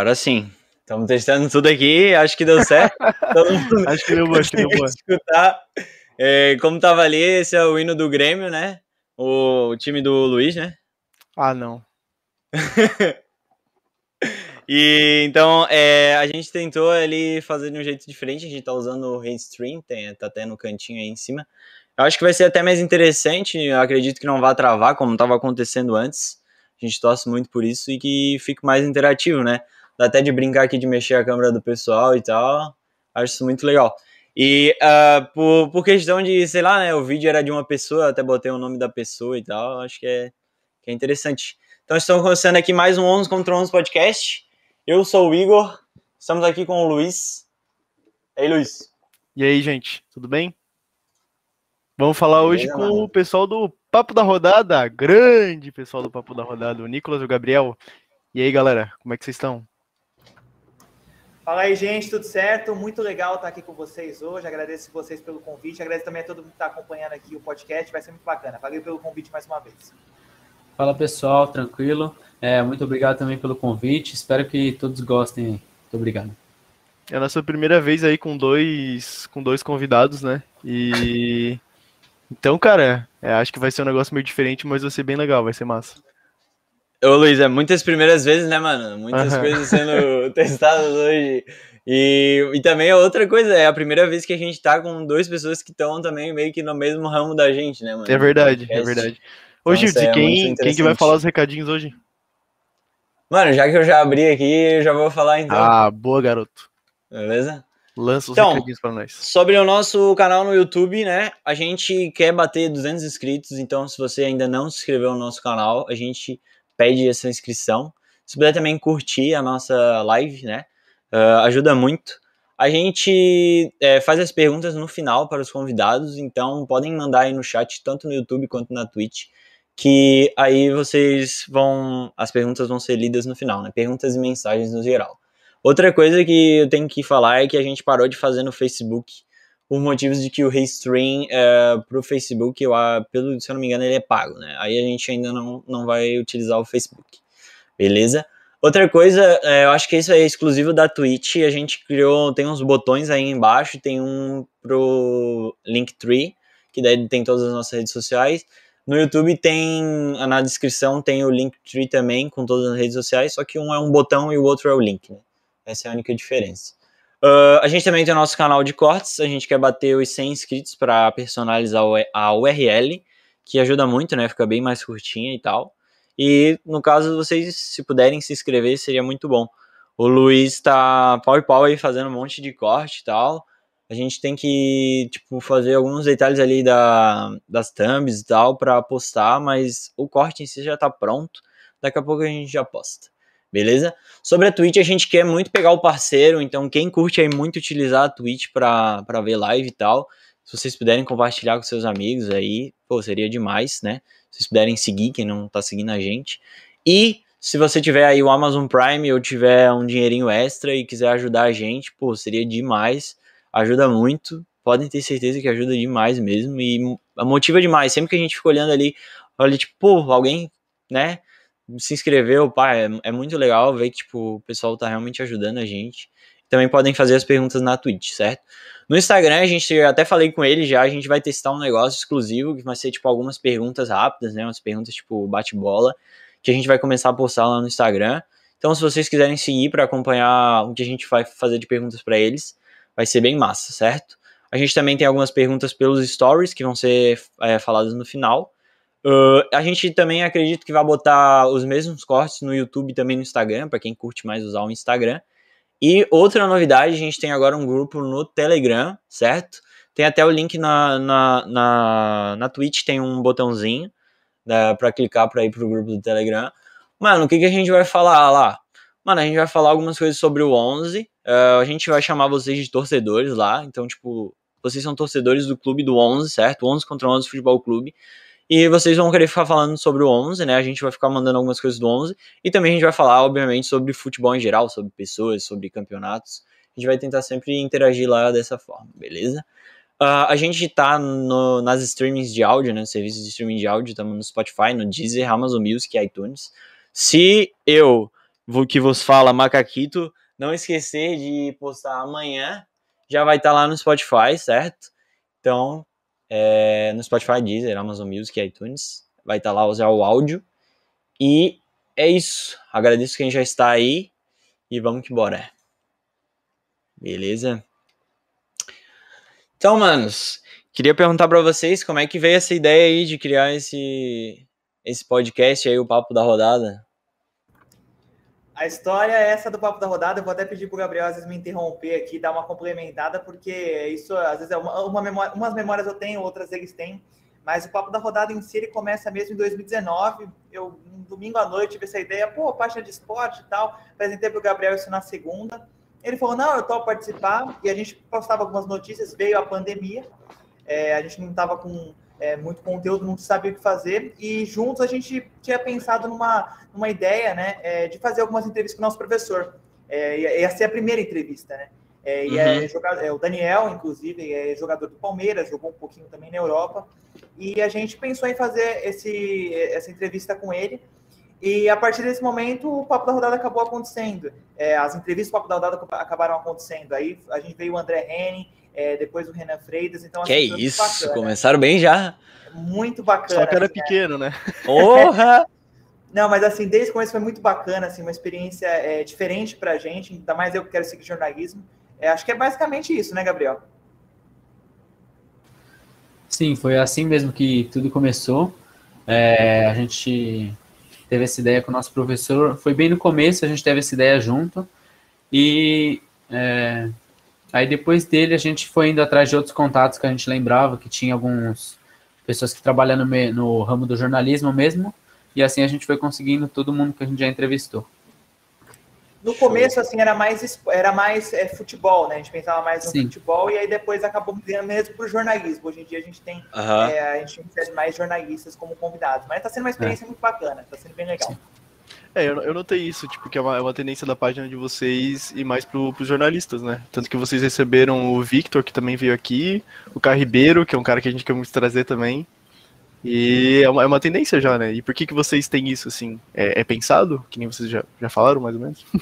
Agora sim. Estamos testando tudo aqui, acho que deu certo. acho que deu bom, acho que deu bom. Escutar. É, como tava ali, esse é o hino do Grêmio, né? O, o time do Luiz, né? Ah, não. e então é, a gente tentou ali fazer de um jeito diferente. A gente tá usando o Restream, tem, tá até no cantinho aí em cima. Eu acho que vai ser até mais interessante. Eu acredito que não vai travar como estava acontecendo antes. A gente torce muito por isso e que fique mais interativo, né? Dá até de brincar aqui de mexer a câmera do pessoal e tal. Acho isso muito legal. E uh, por, por questão de, sei lá, né? O vídeo era de uma pessoa, até botei o nome da pessoa e tal. Acho que é, que é interessante. Então estamos começando aqui mais um 11 contra 11 podcast. Eu sou o Igor. Estamos aqui com o Luiz. E aí, Luiz? E aí, gente? Tudo bem? Vamos falar hoje com o pessoal do Papo da Rodada, grande pessoal do Papo da Rodada, o Nicolas e o Gabriel. E aí, galera, como é que vocês estão? Fala aí, gente, tudo certo? Muito legal estar aqui com vocês hoje. Agradeço vocês pelo convite. Agradeço também a todo mundo que está acompanhando aqui o podcast. Vai ser muito bacana. Valeu pelo convite mais uma vez. Fala pessoal, tranquilo. É, muito obrigado também pelo convite. Espero que todos gostem. Muito obrigado. É a nossa primeira vez aí com dois, com dois convidados, né? E então, cara, é, acho que vai ser um negócio meio diferente, mas vai ser bem legal, vai ser massa. Ô Luiz, é muitas primeiras vezes, né, mano? Muitas uhum. coisas sendo testadas hoje. E, e também a outra coisa, é a primeira vez que a gente tá com duas pessoas que estão também meio que no mesmo ramo da gente, né, mano? É verdade, é verdade. Hoje, então, é quem, quem que vai falar os recadinhos hoje? Mano, já que eu já abri aqui, eu já vou falar então. Ah, boa, garoto. Beleza? Lança os então, recadinhos pra nós. Sobre o nosso canal no YouTube, né? A gente quer bater 200 inscritos, então se você ainda não se inscreveu no nosso canal, a gente pede essa inscrição. Se puder também curtir a nossa live, né? Uh, ajuda muito. A gente é, faz as perguntas no final para os convidados, então podem mandar aí no chat, tanto no YouTube quanto na Twitch, que aí vocês vão. As perguntas vão ser lidas no final, né? Perguntas e mensagens no geral. Outra coisa que eu tenho que falar é que a gente parou de fazer no Facebook por motivos de que o Restream é, pro Facebook, eu, pelo, se eu não me engano, ele é pago, né? Aí a gente ainda não, não vai utilizar o Facebook, beleza? Outra coisa, é, eu acho que isso é exclusivo da Twitch, a gente criou, tem uns botões aí embaixo, tem um pro Linktree, que daí tem todas as nossas redes sociais. No YouTube tem, na descrição tem o Linktree também, com todas as redes sociais, só que um é um botão e o outro é o link, né? Essa é a única diferença. Uh, a gente também tem o nosso canal de cortes, a gente quer bater os 100 inscritos para personalizar a URL, que ajuda muito, né? Fica bem mais curtinha e tal. E no caso, vocês, se puderem se inscrever, seria muito bom. O Luiz tá pau e pau aí fazendo um monte de corte e tal. A gente tem que, tipo, fazer alguns detalhes ali da, das thumbs e tal para postar, mas o corte em si já tá pronto. Daqui a pouco a gente já posta beleza? Sobre a Twitch, a gente quer muito pegar o parceiro, então quem curte aí muito utilizar a Twitch para ver live e tal, se vocês puderem compartilhar com seus amigos aí, pô, seria demais, né? Se vocês puderem seguir, quem não tá seguindo a gente. E se você tiver aí o Amazon Prime ou tiver um dinheirinho extra e quiser ajudar a gente, pô, seria demais, ajuda muito, podem ter certeza que ajuda demais mesmo e motiva demais. Sempre que a gente fica olhando ali, olha, tipo, pô, alguém, né, se inscreveu, pá, é, é, muito legal ver que tipo, o pessoal tá realmente ajudando a gente. Também podem fazer as perguntas na Twitch, certo? No Instagram, a gente até falei com ele já, a gente vai testar um negócio exclusivo, que vai ser tipo algumas perguntas rápidas, né? Umas perguntas tipo bate-bola, que a gente vai começar a postar lá no Instagram. Então, se vocês quiserem seguir para acompanhar o que a gente vai fazer de perguntas para eles, vai ser bem massa, certo? A gente também tem algumas perguntas pelos stories que vão ser é, faladas no final. Uh, a gente também acredita que vai botar os mesmos cortes no YouTube e também no Instagram, para quem curte mais usar o Instagram. E outra novidade, a gente tem agora um grupo no Telegram, certo? Tem até o link na, na, na, na Twitch, tem um botãozinho né, para clicar para ir pro grupo do Telegram. Mano, o que, que a gente vai falar lá? Mano, a gente vai falar algumas coisas sobre o 11. Uh, a gente vai chamar vocês de torcedores lá. Então, tipo, vocês são torcedores do clube do 11, certo? 11 contra 11 Futebol Clube. E vocês vão querer ficar falando sobre o 11, né? A gente vai ficar mandando algumas coisas do 11. E também a gente vai falar, obviamente, sobre futebol em geral, sobre pessoas, sobre campeonatos. A gente vai tentar sempre interagir lá dessa forma, beleza? Uh, a gente tá no, nas streamings de áudio, né? Serviços de streaming de áudio, estamos no Spotify, no Deezer, Amazon Music iTunes. Se eu que vos fala, Macaquito. Não esquecer de postar amanhã. Já vai estar tá lá no Spotify, certo? Então, é, no Spotify, Deezer, Amazon Music, iTunes. Vai estar tá lá usar o áudio. E é isso. Agradeço quem já está aí. E vamos que bora. Beleza? Então, manos, queria perguntar para vocês como é que veio essa ideia aí de criar esse, esse podcast aí, o Papo da Rodada. A história é essa do Papo da Rodada. Eu vou até pedir para o Gabriel às vezes me interromper aqui, dar uma complementada, porque isso às vezes é uma, uma memória, umas memórias eu tenho, outras eles têm. Mas o Papo da Rodada em si ele começa mesmo em 2019. Eu, um domingo à noite, tive essa ideia, pô, página de esporte e tal. Apresentei para o Gabriel isso na segunda. Ele falou, não, eu topo participar. E a gente postava algumas notícias, veio a pandemia. É, a gente não estava com é, muito conteúdo, não sabia o que fazer, e juntos a gente tinha pensado numa, numa ideia né, é, de fazer algumas entrevistas com o nosso professor. É, ia ser a primeira entrevista, né? É, e é, uhum. jogador, é, o Daniel, inclusive, é jogador do Palmeiras, jogou um pouquinho também na Europa. E a gente pensou em fazer esse, essa entrevista com ele. E a partir desse momento, o Papo da Rodada acabou acontecendo. É, as entrevistas do Papo da Rodada acabaram acontecendo. Aí a gente veio o André Henning, é, depois o Renan Freitas. Então, que assim, isso, bacana. começaram bem já. Muito bacana. Só que era assim, pequeno, né? Porra! Não, mas assim, desde o começo foi muito bacana, assim, uma experiência é, diferente pra gente, ainda mais eu que quero seguir jornalismo. É, acho que é basicamente isso, né, Gabriel? Sim, foi assim mesmo que tudo começou. É, a gente teve essa ideia com o nosso professor, foi bem no começo, a gente teve essa ideia junto, e é, Aí depois dele a gente foi indo atrás de outros contatos que a gente lembrava, que tinha algumas pessoas que trabalham no, no ramo do jornalismo mesmo, e assim a gente foi conseguindo todo mundo que a gente já entrevistou. No começo, assim, era mais, era mais é, futebol, né? A gente pensava mais no Sim. futebol e aí depois acabou mudando mesmo para o jornalismo. Hoje em dia a gente tem uhum. é, a gente recebe mais jornalistas como convidados. Mas está sendo uma experiência é. muito bacana, está sendo bem legal. Sim. É, eu, eu notei isso, tipo, que é uma, é uma tendência da página de vocês e mais pro, pros jornalistas, né? Tanto que vocês receberam o Victor, que também veio aqui, o Carribeiro, que é um cara que a gente quer muito trazer também. E é uma, é uma tendência já, né? E por que, que vocês têm isso, assim? É, é pensado? Que nem vocês já, já falaram, mais ou menos?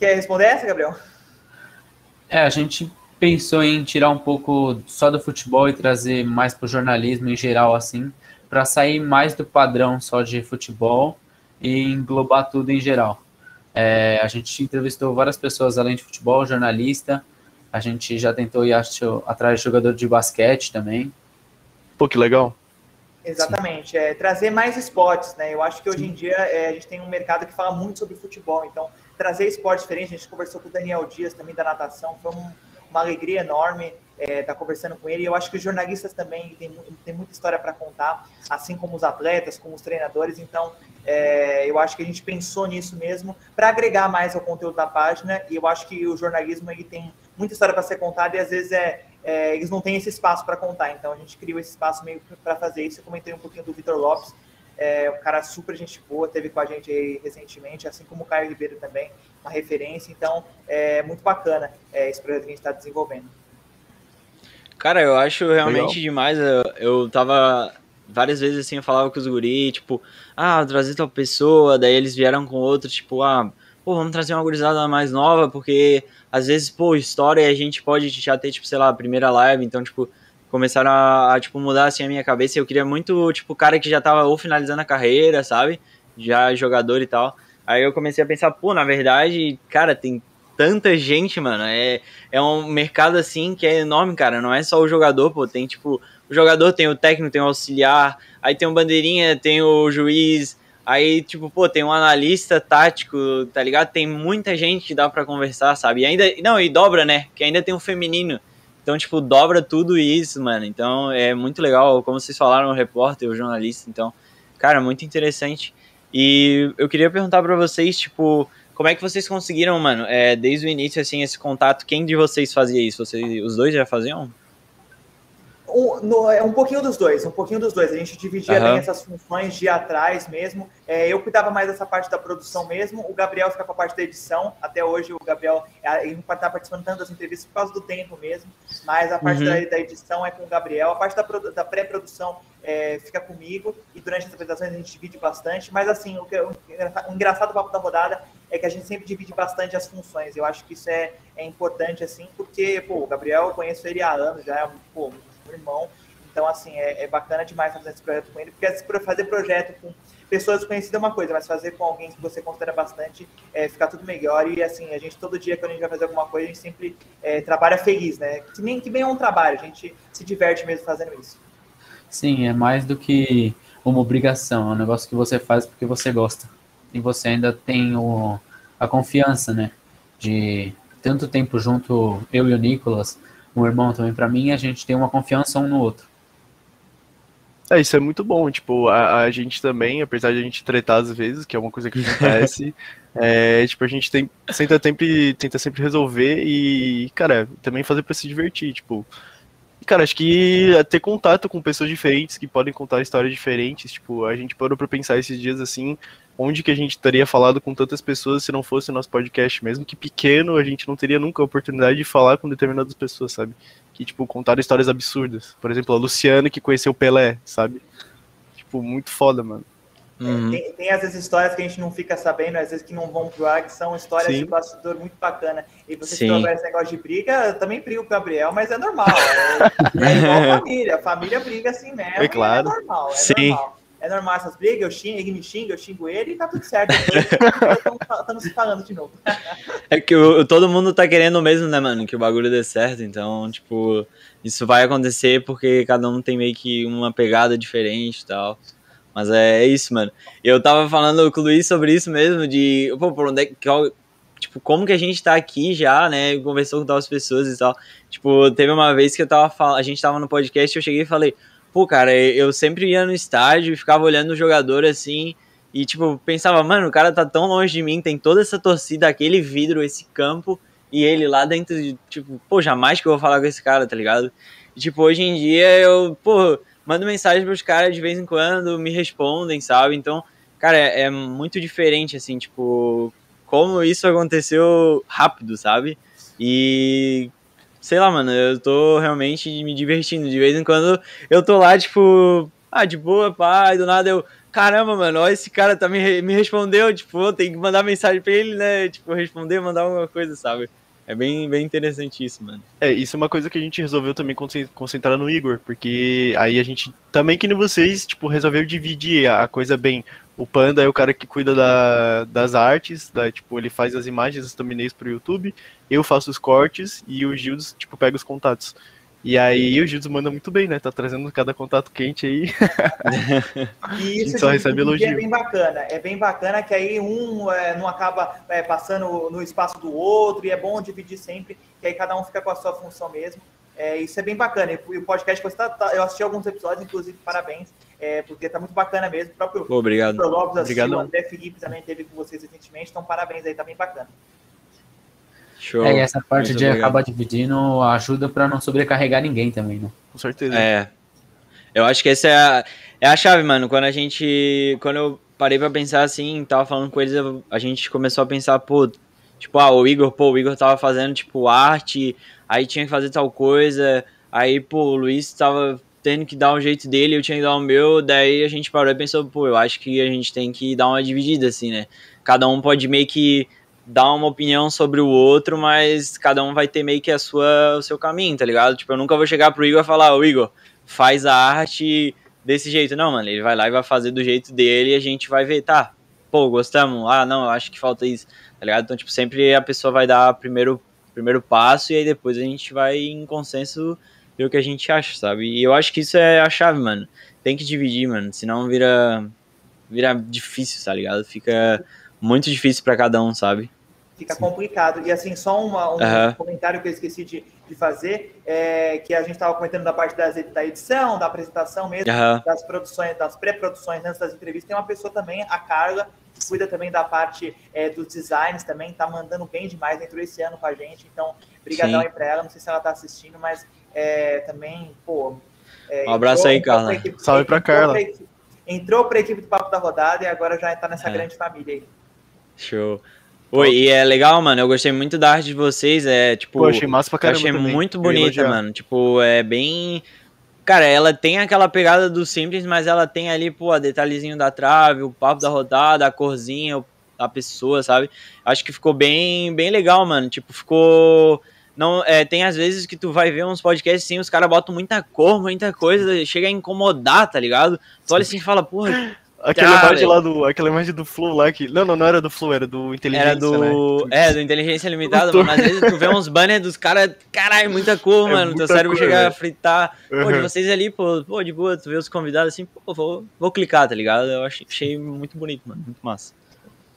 Quer responder essa, Gabriel? É, a gente pensou em tirar um pouco só do futebol e trazer mais pro jornalismo em geral, assim, para sair mais do padrão só de futebol e englobar tudo em geral. É, a gente entrevistou várias pessoas além de futebol, jornalista. A gente já tentou ir acho, atrás de jogador de basquete também. Pô, que legal. Exatamente, é, trazer mais esportes, né? Eu acho que hoje Sim. em dia é, a gente tem um mercado que fala muito sobre futebol, então trazer esportes diferentes. A gente conversou com o Daniel Dias também da natação, foi um, uma alegria enorme estar é, conversando com ele. Eu acho que os jornalistas também têm, têm muita história para contar, assim como os atletas, como os treinadores. Então, é, eu acho que a gente pensou nisso mesmo para agregar mais ao conteúdo da página. E eu acho que o jornalismo ele tem muita história para ser contada e às vezes é, é eles não têm esse espaço para contar. Então, a gente criou esse espaço meio para fazer isso. Eu comentei um pouquinho do Vitor Lopes. É um cara super gente boa, teve com a gente aí recentemente, assim como o Caio Ribeiro também, uma referência. Então, é muito bacana é, esse projeto que a gente está desenvolvendo. Cara, eu acho realmente Legal. demais. Eu, eu tava várias vezes assim, eu falava com os guri, tipo, ah, trazer tal pessoa, daí eles vieram com outro, tipo, ah, pô, vamos trazer uma gurizada mais nova, porque às vezes, pô, história a gente pode já ter, tipo, sei lá, a primeira live, então, tipo, começaram a, a, tipo, mudar assim a minha cabeça, eu queria muito, tipo, cara que já tava ou finalizando a carreira, sabe, já jogador e tal, aí eu comecei a pensar, pô, na verdade, cara, tem tanta gente, mano. É, é um mercado assim que é enorme, cara. Não é só o jogador, pô. Tem tipo, o jogador tem o técnico, tem o auxiliar, aí tem o bandeirinha, tem o juiz, aí tipo, pô, tem um analista tático, tá ligado? Tem muita gente que dá para conversar, sabe? E ainda, não, e dobra, né? Que ainda tem um feminino. Então, tipo, dobra tudo isso, mano. Então, é muito legal, como vocês falaram, o repórter, o jornalista. Então, cara, muito interessante. E eu queria perguntar para vocês, tipo, como é que vocês conseguiram, mano, é, desde o início, assim, esse contato? Quem de vocês fazia isso? Vocês, os dois já faziam? Um, no, é um pouquinho dos dois, um pouquinho dos dois. A gente dividia uhum. bem essas funções de atrás mesmo. É, eu cuidava mais dessa parte da produção mesmo. O Gabriel fica com a parte da edição. Até hoje o Gabriel é, ele não está participando tanto das entrevistas por causa do tempo mesmo. Mas a parte uhum. da, da, edição é com o Gabriel. A parte da, da pré-produção é, fica comigo. E durante as apresentações a gente divide bastante. Mas assim, o, que, o, o engraçado do papo da rodada é que a gente sempre divide bastante as funções. Eu acho que isso é, é importante, assim, porque, pô, o Gabriel, eu conheço ele há anos, já é pô, irmão. Então, assim, é, é bacana demais fazer esse projeto com ele, porque fazer projeto com pessoas conhecidas é uma coisa, mas fazer com alguém que você considera bastante, é, fica tudo melhor. E, assim, a gente, todo dia, quando a gente vai fazer alguma coisa, a gente sempre é, trabalha feliz, né? Que nem, que nem é um trabalho, a gente se diverte mesmo fazendo isso. Sim, é mais do que uma obrigação, é um negócio que você faz porque você gosta. E você ainda tem o, a confiança, né? De tanto tempo junto, eu e o Nicolas, um irmão também para mim, a gente tem uma confiança um no outro. É, isso é muito bom, tipo, a, a gente também, apesar de a gente tretar às vezes, que é uma coisa que acontece, é, tipo, a gente tem, tenta, sempre, tenta sempre resolver e, cara, também fazer para se divertir, tipo, cara, acho que ter contato com pessoas diferentes que podem contar histórias diferentes, tipo, a gente parou pra pensar esses dias assim, onde que a gente teria falado com tantas pessoas se não fosse o nosso podcast, mesmo que pequeno, a gente não teria nunca a oportunidade de falar com determinadas pessoas, sabe? Que, tipo, contaram histórias absurdas. Por exemplo, a Luciana que conheceu o Pelé, sabe? Tipo, muito foda, mano. Uhum. Tem, tem essas histórias que a gente não fica sabendo, às vezes que não vão pro ar, que são histórias Sim. de bastidor muito bacana. E você que trouxer esse negócio de briga, eu também brigo com o Gabriel, mas é normal. É, é igual família. Família briga assim mesmo. É claro. É normal. É Sim. normal é normal essas brigas, eu xingo, ele me xinga, eu xingo ele e tá tudo certo. Estamos se falando de novo. É que o, todo mundo tá querendo mesmo, né, mano? Que o bagulho dê certo, então, tipo, isso vai acontecer porque cada um tem meio que uma pegada diferente e tal. Mas é, é isso, mano. Eu tava falando com o Luiz sobre isso mesmo, de, pô, por onde é que, tipo, como que a gente tá aqui já, né, conversou com tal pessoas e tal. Tipo, teve uma vez que eu tava a gente tava no podcast, eu cheguei e falei, pô, cara, eu sempre ia no estádio e ficava olhando o jogador assim. E, tipo, pensava, mano, o cara tá tão longe de mim, tem toda essa torcida, aquele vidro, esse campo, e ele lá dentro de, tipo, pô, jamais que eu vou falar com esse cara, tá ligado? E, tipo, hoje em dia eu, pô, mando mensagem pros caras de vez em quando, me respondem, sabe? Então, cara, é, é muito diferente, assim, tipo, como isso aconteceu rápido, sabe? E, sei lá, mano, eu tô realmente me divertindo. De vez em quando eu tô lá, tipo, ah, de boa, pai, do nada eu, caramba, mano, ó, esse cara tá me, me respondeu, tipo, tem que mandar mensagem pra ele, né? Tipo, responder, mandar alguma coisa, sabe? É bem, bem interessante isso, mano. É, isso é uma coisa que a gente resolveu também concentrar no Igor, porque aí a gente, também que nem vocês, tipo, resolveu dividir a coisa bem. O Panda é o cara que cuida da, das artes, da, tipo, ele faz as imagens, as thumbnails pro YouTube, eu faço os cortes e o Gildes, tipo, pega os contatos. E aí o Gildes manda muito bem, né? Tá trazendo cada contato quente aí. E isso só recebe elogio. é bem bacana. É bem bacana que aí um é, não acaba é, passando no espaço do outro, e é bom dividir sempre, que aí cada um fica com a sua função mesmo. É, isso é bem bacana. E o podcast eu assisti alguns episódios, inclusive, parabéns, é, porque tá muito bacana mesmo. O próprio Obrigado. Lopes assistiu, o André Felipe também teve com vocês recentemente, então parabéns aí, tá bem bacana. Show. É, e essa parte muito de obrigado. acabar dividindo ajuda para não sobrecarregar ninguém também, né? Com certeza. É. Eu acho que essa é a, é a chave, mano. Quando a gente. Quando eu parei pra pensar assim, tava falando com eles, a gente começou a pensar, pô, tipo, ah, o Igor, pô, o Igor tava fazendo, tipo, arte, aí tinha que fazer tal coisa, aí, pô, o Luiz tava tendo que dar um jeito dele, eu tinha que dar o meu, daí a gente parou e pensou, pô, eu acho que a gente tem que dar uma dividida, assim, né? Cada um pode meio que dar uma opinião sobre o outro, mas cada um vai ter meio que a sua, o seu caminho, tá ligado? Tipo, eu nunca vou chegar pro Igor e falar, ô Igor, faz a arte desse jeito. Não, mano, ele vai lá e vai fazer do jeito dele e a gente vai ver, tá, pô, gostamos, ah, não, eu acho que falta isso, tá ligado? Então, tipo, sempre a pessoa vai dar primeiro primeiro passo e aí depois a gente vai em consenso ver o que a gente acha, sabe? E eu acho que isso é a chave, mano. Tem que dividir, mano, senão vira vira difícil, tá ligado? Fica muito difícil para cada um, sabe? Fica Sim. complicado. E assim, só uma, um uhum. comentário que eu esqueci de, de fazer, é que a gente estava comentando da parte das, da edição, da apresentação mesmo, uhum. das produções, das pré-produções antes das entrevistas. Tem uma pessoa também, a Carla, que cuida também da parte é, dos designs também, tá mandando bem demais, entrou esse ano com a gente. Então, brigadão aí para ela. Não sei se ela tá assistindo, mas é, também, pô, É, Um abraço aí, Carla. pra equipe- Salve pra entrou Carla. equipe- Entrou pra equipe do Papo da Rodada e agora já tá nessa É. grande família aí. Show. Oi, e é legal, mano. Eu gostei muito da arte de vocês. É tipo. Pô, achei massa pra Eu caramba achei também. muito Eu bonita, mano. Tipo, é bem. Cara, ela tem aquela pegada do simples, mas ela tem ali, pô, a detalhezinho da trave, o papo da rodada, a corzinha, a pessoa, sabe? Acho que ficou bem, bem legal, mano. Tipo, ficou. Não, é, tem às vezes que tu vai ver uns podcasts assim, os caras botam muita cor, muita coisa, chega a incomodar, tá ligado? Tu olha assim e fala, porra, Aquela imagem lá do. Aquela imagem do Flow lá que. Não, não, não era do Flow, era do Inteligência. Era do. Né? É, do Inteligência Limitada, Tô- mano. Às vezes tu vê uns banners dos caras. Caralho, muita cor, É mano. Teu muita cérebro cor, chega a fritar. Pô, de Uhum. vocês ali, pô, pô, de boa, tu vê os convidados assim, pô, vou, vou clicar, tá ligado? Eu achei, achei muito bonito, mano. Muito massa.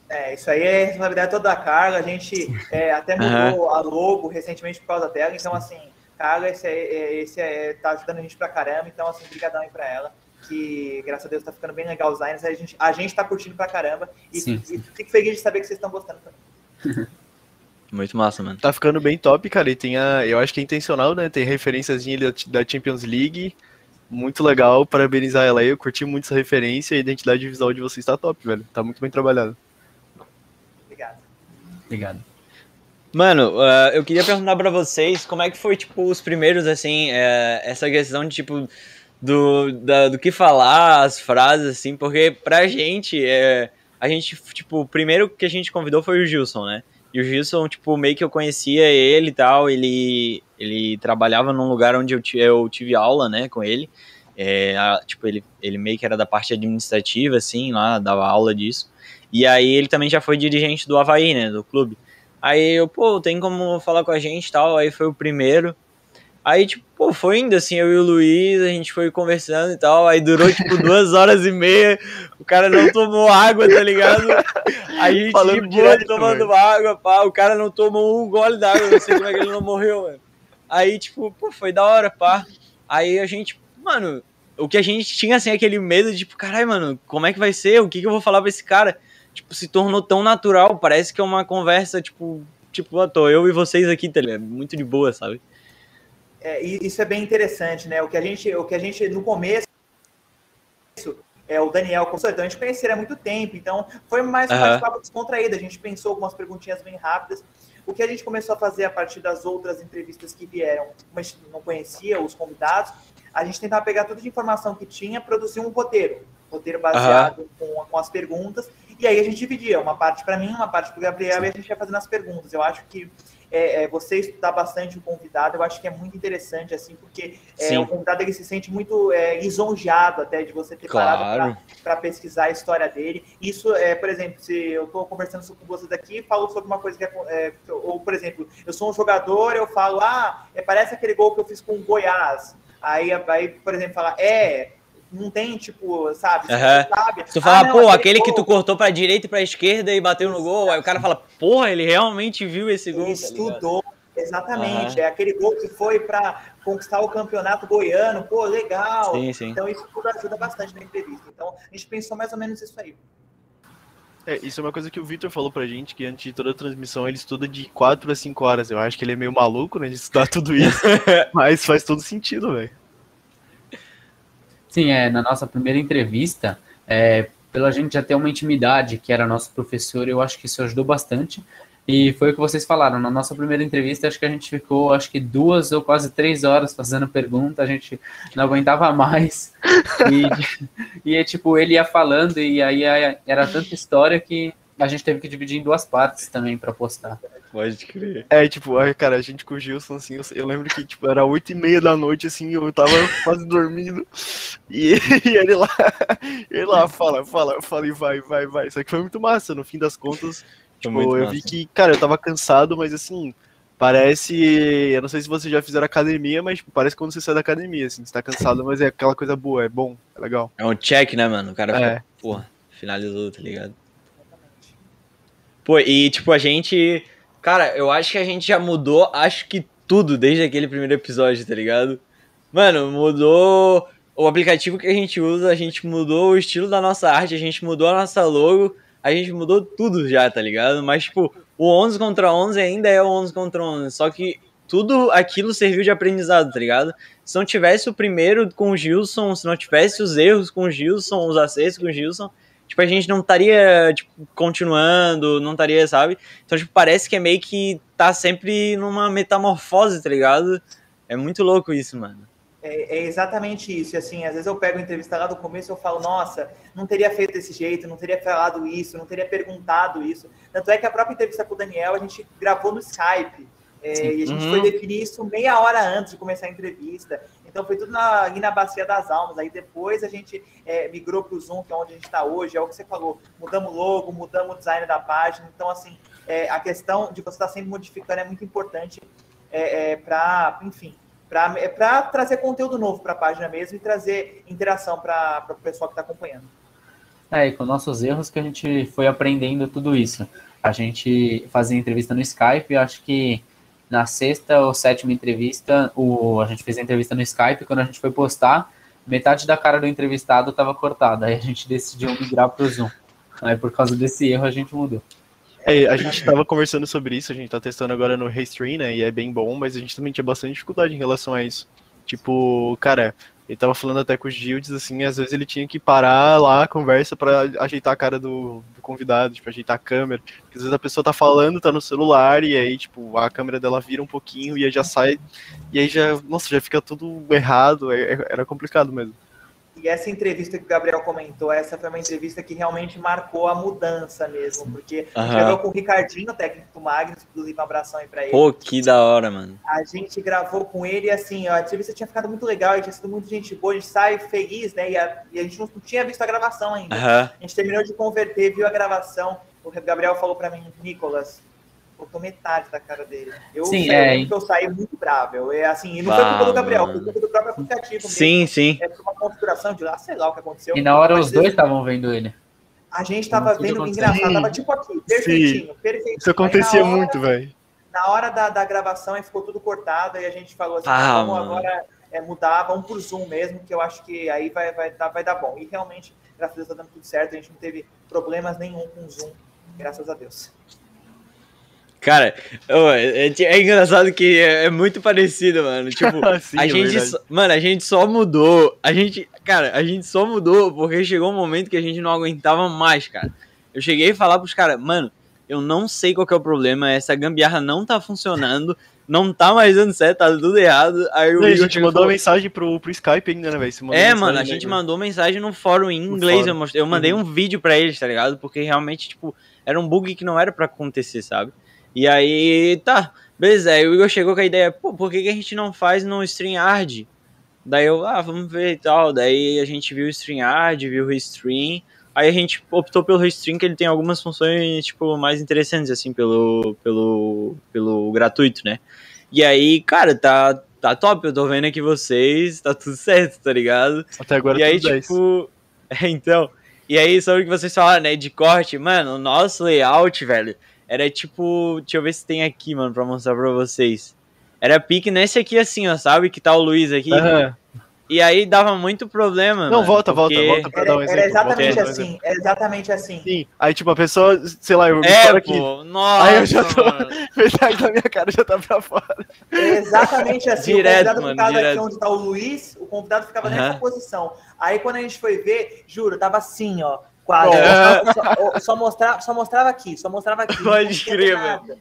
É, isso aí é responsabilidade toda da Carla. A gente é, até mudou a logo recentemente por causa dela. Então, assim, Carla, esse, é, é- esse é, tá ajudando a gente pra caramba. Então, assim, brigadão aí pra ela. Que, graças a Deus, tá ficando bem legal os designs. A gente, a gente tá curtindo pra caramba. E, Sim. e fico feliz de saber que vocês estão gostando também. Muito massa, mano. Tá ficando bem top, cara. E tem a. Eu acho que é intencional, né? Tem da da Champions League. Muito legal, parabenizar ela aí. Eu curti muito essa referência. A identidade visual de vocês tá top, velho. Tá muito bem trabalhado. Obrigado. Mano, ah, eu queria perguntar pra vocês como é que foi, tipo, os primeiros, assim, é, essa questão de, tipo, do, da- do que falar, as frases, assim, porque pra gente, é, a gente, tipo, o primeiro que a gente convidou foi o Gilson, né? E o Gilson, tipo, meio que eu conhecia ele e tal, ele, ele trabalhava num lugar onde eu, eu tive aula, né, com ele. É, a- tipo, ele, ele meio que era da parte administrativa, assim, lá, dava aula disso. E aí ele também já foi dirigente do Havaí, né, do clube. Aí eu, pô, tem como falar com a gente e tal. Aí foi o primeiro. Aí, tipo, pô, foi indo assim, eu e o Luiz, a gente foi conversando e tal. Aí durou, tipo, duas horas e meia. O cara não tomou água, tá ligado? A gente Falando de boa direto, tomando velho. água, pá. O cara não tomou um gole d'água, não sei como é que ele não morreu, mano. Aí, tipo, pô, foi da hora, pá. Aí a gente, mano, o que a gente tinha, assim, aquele medo de, tipo, caralho, mano, como é que vai ser? O que, que eu vou falar pra esse cara? Tipo, se tornou tão natural, parece que é uma conversa, tipo, tipo, ó, tô eu e vocês aqui, tá ligado? Muito de boa, sabe? É, isso é bem interessante, né? O que a gente, o que a gente no começo, é o Daniel então a gente conhecia há muito tempo, então foi mais um Aham. bate-papo descontraído. A gente pensou algumas perguntinhas bem rápidas. O que a gente começou a fazer a partir das outras entrevistas que vieram, como a gente não conhecia os convidados, a gente tentava pegar toda a informação que tinha, produzir um roteiro, roteiro baseado com, com as perguntas, e aí a gente dividia uma parte para mim, uma parte para o Gabriel, e a gente ia fazendo as perguntas. Eu acho que é, é, você estudar bastante o convidado, eu acho que é muito interessante, assim, porque é, o convidado ele se sente muito é, lisonjeado até de você ter parado Claro. para pesquisar a história dele. Isso, é, por exemplo, se eu estou conversando com vocês aqui e falo sobre uma coisa que é, é, ou, por exemplo, eu sou um jogador, eu falo, ah, é, parece aquele gol que eu fiz com o Goiás. Aí, aí por exemplo, fala, é, não tem, tipo, sabe? Você sabe? Se tu Ah, falar, não, pô, aquele que gol- tu cortou pra direita e pra esquerda e bateu no gol, aí o cara fala, porra, ele realmente viu esse gol, Ele tá estudou, exatamente. Aham. É aquele gol que foi para conquistar o campeonato goiano. Pô, legal. Sim, sim. Então isso tudo ajuda bastante na entrevista. Então a gente pensou mais ou menos isso aí. É, isso é uma coisa que o Victor falou pra gente, que antes de toda a transmissão ele estuda de 4 a 5 horas. Eu acho que ele é meio maluco, né, de estudar tudo isso, mas faz todo sentido, velho. Sim, é, na nossa primeira entrevista, é, pela gente já ter uma intimidade, que era nosso professor, eu acho que isso ajudou bastante. E foi o que vocês falaram, na nossa primeira entrevista, acho que a gente ficou, acho que duas ou quase três horas fazendo pergunta, a gente não aguentava mais. E, e tipo, ele ia falando, e aí era tanta história que a gente teve que dividir em duas partes também para postar. Pode crer. É, tipo, ai, cara, a gente com o Gilson, assim, eu, eu lembro que, tipo, era 8 e meia da noite, assim, eu tava quase dormindo, e, e ele lá, ele lá, fala, fala, eu falei, vai, vai, vai, só que foi muito massa, no fim das contas, tipo, eu massa. vi que, cara, eu tava cansado, mas, assim, parece, eu não sei se vocês já fizeram academia, mas, tipo, parece quando você sai da academia, assim, você tá cansado, mas é aquela coisa boa, é bom, é legal. É um check, né, mano? O cara fica, É. porra, finalizou, tá ligado? Pô, e tipo, a gente. Cara, eu acho que a gente já mudou, acho que tudo desde aquele primeiro episódio, tá ligado? Mano, mudou o aplicativo que a gente usa, a gente mudou o estilo da nossa arte, a gente mudou a nossa logo, a gente mudou tudo já, tá ligado? Mas, tipo, o 11 contra 11 ainda é o 11 contra 11, só que tudo aquilo serviu de aprendizado, tá ligado? Se não tivesse o primeiro com o Gilson, se não tivesse os erros com o Gilson, os acertos com o Gilson, tipo, a gente não estaria, tipo, continuando, não estaria, sabe? Então, tipo, parece que é meio que tá sempre numa metamorfose, tá ligado? É muito louco isso, mano. É, é, exatamente isso. E assim, às vezes eu pego a entrevista lá do começo e eu falo, nossa, não teria feito desse jeito, não teria falado isso, não teria perguntado isso. Tanto é que a própria entrevista com o Daniel a gente gravou no Skype. É, e a gente uhum. foi definir isso meia hora antes de começar a entrevista. Então foi tudo na, na Bacia das Almas. Aí depois a gente é, migrou para o Zoom, que é onde a gente está hoje. É o que você falou. Mudamos o logo, mudamos o design da página. Então, assim, é, a questão de você estar tá sempre modificando é muito importante é, é para, enfim, para é trazer conteúdo novo para a página mesmo e trazer interação para o pessoal que está acompanhando. É, e com nossos erros que a gente foi aprendendo tudo isso. A gente fazia entrevista no Skype, acho que na sexta ou sétima entrevista, o, a gente fez a entrevista no Skype, quando a gente foi postar, metade da cara do entrevistado estava cortada, aí a gente decidiu migrar para o Zoom. Aí por causa desse erro a gente mudou. É, a gente estava conversando sobre isso, a gente está testando agora no Restream, né? E é bem bom, mas a gente também tinha bastante dificuldade em relação a isso. Tipo, cara, ele tava falando até com os Gildes, assim, às vezes ele tinha que parar lá a conversa para ajeitar a cara do, do, convidado, tipo, ajeitar a câmera. Porque às vezes a pessoa tá falando, tá no celular, e aí, tipo, a câmera dela vira um pouquinho e aí já sai. E aí já, nossa, já fica tudo errado, é, é, era complicado mesmo. E essa entrevista que o Gabriel comentou, essa foi uma entrevista que realmente marcou a mudança mesmo, porque uhum. a gente gravou com o Ricardinho, técnico do Magnus, inclusive um abração aí pra ele. Pô, que da hora, mano. A gente gravou com ele e assim, ó, a entrevista tinha ficado muito legal, tinha sido muito gente boa, a gente sai feliz, né? E a, e a gente não tinha visto a gravação ainda. Uhum. A gente terminou de converter, viu a gravação. O Gabriel falou para mim, Nicolas, botou metade da cara dele. Eu, sim, é, eu saí muito bravo. Eu, é, assim, e não foi culpa do Gabriel, foi culpa do próprio aplicativo. Sim, mesmo. sim. É uma configuração de lá, sei lá o que aconteceu. E na hora os dois estavam vendo ele. A gente tava vendo engraçado, tava tipo aqui, perfeitinho, sim. perfeitinho. Isso acontecia hora, muito, velho. Na hora da, da gravação aí ficou tudo cortado e a gente falou assim, ah, vamos agora é, mudar, vamos por Zoom mesmo, que eu acho que aí vai, vai, dar, vai dar bom. E realmente, graças a Deus, tá dando tudo certo, a gente não teve problemas nenhum com o Zoom, graças a Deus. Cara, é, é, é, engraçado que é, é, muito parecido, mano. Tipo, Sim, a é gente. Só, mano, a gente só mudou. A gente. Cara, a gente só mudou porque chegou um momento que a gente não aguentava mais, cara. Eu cheguei a falar pros caras, mano, eu não sei qual que é o problema. Essa gambiarra não tá funcionando. Não tá mais dando certo, tá tudo errado. Aí o a gente mandou falou... mensagem pro, pro Skype ainda, né, velho? É, mano, a gente mandou mensagem no fórum em inglês. Eu, mostrei, eu mandei uhum. um vídeo pra eles, tá ligado? Porque realmente, tipo, era um bug que não era para acontecer, sabe? E aí, tá, beleza. Aí o Igor chegou com a ideia, pô, por que, que a gente não faz no StreamYard? Daí eu, ah, vamos ver e tal. Daí a gente viu o StreamYard, viu o Restream. Aí a gente optou pelo Restream, que ele tem algumas funções, tipo, mais interessantes, assim, pelo, pelo, pelo gratuito, né? E aí, cara, tá, tá top. Eu tô vendo aqui vocês, tá tudo certo, tá ligado? Até agora E aí, tipo... É, então... E aí, sobre o que vocês falaram, né, de corte, mano, o nosso layout, velho, era tipo. Deixa eu ver se tem aqui, mano, pra mostrar pra vocês. Era pique nesse aqui, assim, ó, sabe? Que tá o Luiz aqui. Uhum. E aí dava muito problema. Não, mano, volta, porque... volta, volta pra era, dar um exemplo. Era exatamente assim, era exatamente assim. Sim, aí tipo, a pessoa, sei lá, eu é, aqui. Pô, nossa, aí eu já tô. Metade da minha cara já tá pra fora. É exatamente assim. direto, o convidado mano, ficava direto. aqui onde tá o Luiz, o convidado ficava nessa posição. Aí quando a gente foi ver, juro, tava assim, ó quadro. É. Só, só, mostrava, só mostrava aqui, só mostrava aqui. Pode crer, velho.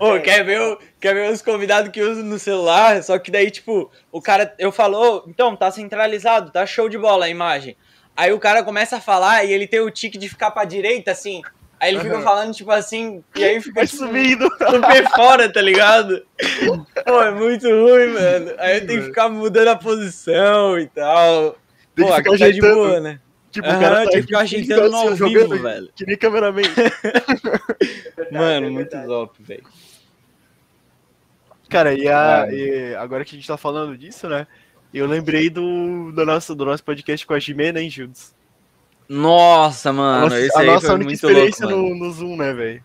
Ô, quer, ver, quer ver os convidados que usam no celular? Só que daí, tipo, o cara, eu falou, então, tá centralizado, tá show de bola a imagem. Aí o cara começa a falar e ele tem o tique de ficar pra direita, assim. Aí ele fica falando, tipo assim, e aí fica tipo, subindo. super fora, tá ligado? Pô, é muito ruim, mano. Aí eu tenho que ficar mudando a posição e tal. Tem Pô, aqui tá de boa, né? Tipo, o cara tá tipo, ajeitando no ao vivo, velho. Que nem cameraman. verdade, Mano, é muito top, velho. Cara, e, a, e, agora que a gente tá falando disso, né? Eu lembrei do, do, nosso, do nosso podcast com a Jimena, hein, Gildes? Nossa, mano, a nossa, esse aí a nossa foi única muito experiência louco, no, no Zoom, né, velho?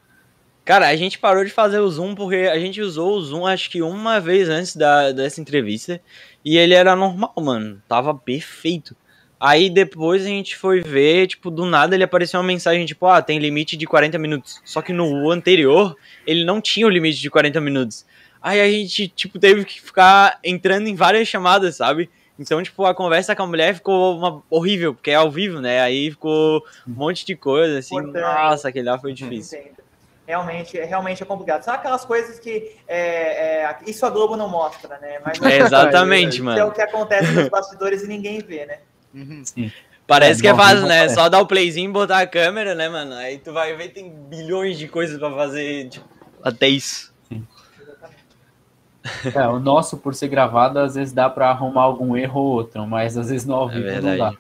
Cara, a gente parou de fazer o Zoom porque a gente usou o Zoom acho que uma vez antes da, dessa entrevista e ele era normal, mano. Tava perfeito. Aí depois a gente foi ver, tipo, do nada ele apareceu uma mensagem, tipo, ah, tem limite de 40 minutos. Só que no anterior, ele não tinha o limite de 40 minutos. Aí a gente, tipo, teve que ficar entrando em várias chamadas, sabe? Então, tipo, a conversa com a mulher ficou uma, horrível, porque é ao vivo, né? Aí ficou um monte de coisa, assim. Importante. Nossa, aquele lá foi difícil. Entendo. Realmente, realmente é complicado. São aquelas coisas que é, é, isso a Globo não mostra, né? Mas É, exatamente, isso é mano. o que acontece nos bastidores e ninguém vê, né? Uhum. Parece É, que é fácil, né? parece. Só dar o playzinho e botar a câmera, né, mano? Aí tu vai ver, tem bilhões de coisas pra fazer, tipo, até isso. É, o nosso, por ser gravado, às vezes dá pra arrumar algum erro ou outro, mas às vezes no ao É vivo não dá.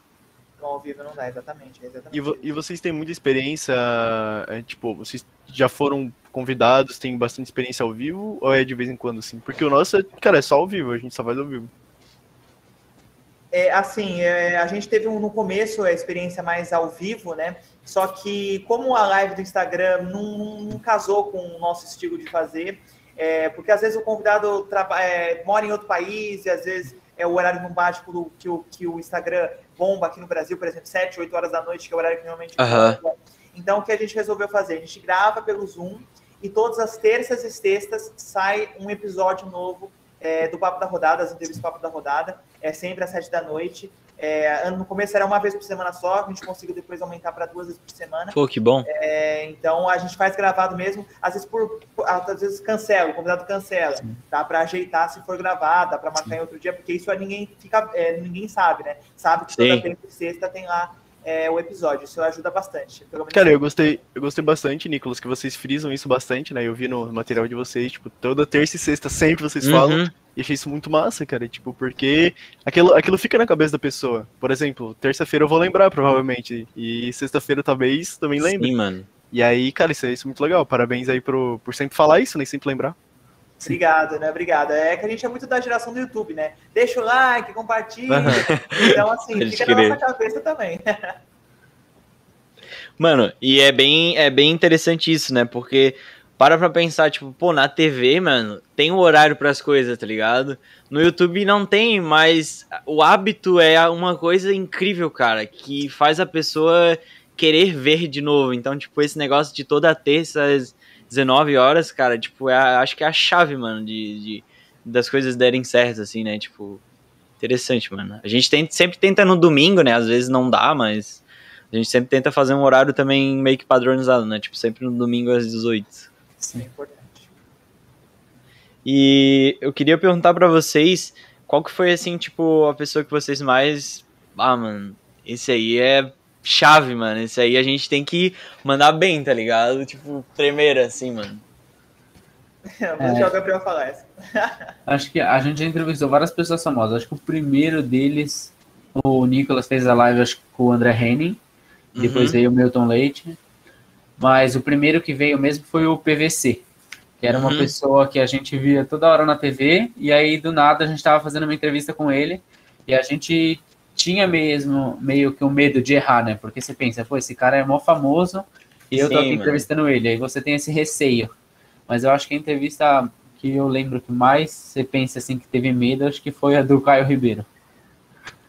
No ao vivo não dá, exatamente. exatamente. E, vo- e vocês têm muita experiência, é, tipo, vocês já foram convidados, têm bastante experiência ao vivo, ou é de vez em quando, assim? Porque o nosso, é, cara, é só ao vivo, a gente só faz ao vivo. É, assim, é, a gente teve um, no começo a experiência mais ao vivo, né? Só que como a live do Instagram não, não- não casou com o nosso estilo de fazer, é, porque às vezes o convidado é, mora em outro país e às vezes é o horário não bate com o que, o que o Instagram bomba aqui no Brasil, por exemplo, 7, 8 horas da noite, que é o horário que normalmente bomba. Então, o que a gente resolveu fazer? A gente grava pelo Zoom e todas as terças e sextas sai um episódio novo é, do Papo da Rodada, as entrevistas do Papo da Rodada, é sempre às sete da noite. É, no começo era uma vez por semana só, a gente conseguiu depois aumentar para duas vezes por semana. Pô, que bom. É, então a gente faz gravado mesmo, às vezes por, às vezes cancela, o convidado cancela, dá para ajeitar se for gravado, dá para marcar em outro dia, porque isso ninguém fica, é, ninguém sabe, né? Sabe que toda Sim. terça e sexta tem lá é, o episódio, isso ajuda bastante. Cara, eu gostei, eu gostei bastante, Nicolas, que vocês frisam isso bastante, né? Eu vi no material de vocês, tipo, toda terça e sexta sempre vocês falam. Uhum. E achei isso muito massa, cara. Tipo, porque aquilo, aquilo fica na cabeça da pessoa. Por exemplo, terça-feira eu vou lembrar, provavelmente. E sexta-feira talvez também lembre. Sim, mano. E aí, cara, isso é, isso é muito legal. Parabéns aí pro, por sempre falar isso, nem sempre lembrar. Obrigado, né? Obrigado. É que a gente é muito da geração do YouTube, né? Deixa o like, compartilha. Aham. Então, assim, fica na nossa cabeça também. Mano, e é bem, é bem interessante isso, né? Porque para pra pensar, tipo, pô, na TV, mano, tem um horário pras coisas, tá ligado? No YouTube não tem, mas o hábito é uma coisa incrível, cara, que faz a pessoa querer ver de novo. Então, tipo, esse negócio de toda terça às 19 horas, cara, tipo, é a- acho que é a chave, mano, de, de- das coisas derem certo, assim, né? Tipo, interessante, mano. A gente tem, sempre tenta no domingo, né? Às vezes não dá, mas a gente sempre tenta fazer um horário também meio que padronizado, né? Tipo, sempre no domingo às 18. Isso é importante. E eu queria perguntar pra vocês qual que foi, assim, tipo, a pessoa que vocês mais. Ah, mano, esse aí é chave, mano. Esse aí a gente tem que mandar bem, tá ligado? Tipo, tremer assim, mano. Vou deixar o Gabriel falar essa. Acho que a gente já entrevistou várias pessoas famosas. Acho que o primeiro deles, o Nicolas fez a live acho que com o André Henning. Depois Uhum. veio o Milton Leite. Mas o primeiro que veio mesmo foi o PVC. Que era uma Uhum. pessoa que a gente via toda hora na TV. E aí, do nada, a gente estava fazendo uma entrevista com ele. E a gente tinha mesmo meio que um medo de errar, né? Porque você pensa, pô, esse cara é mó famoso e eu tô Sim, aqui mano. entrevistando ele. Aí você tem esse receio. Mas eu acho que a entrevista que eu lembro que mais você pensa assim que teve medo, acho que foi a do Caio Ribeiro.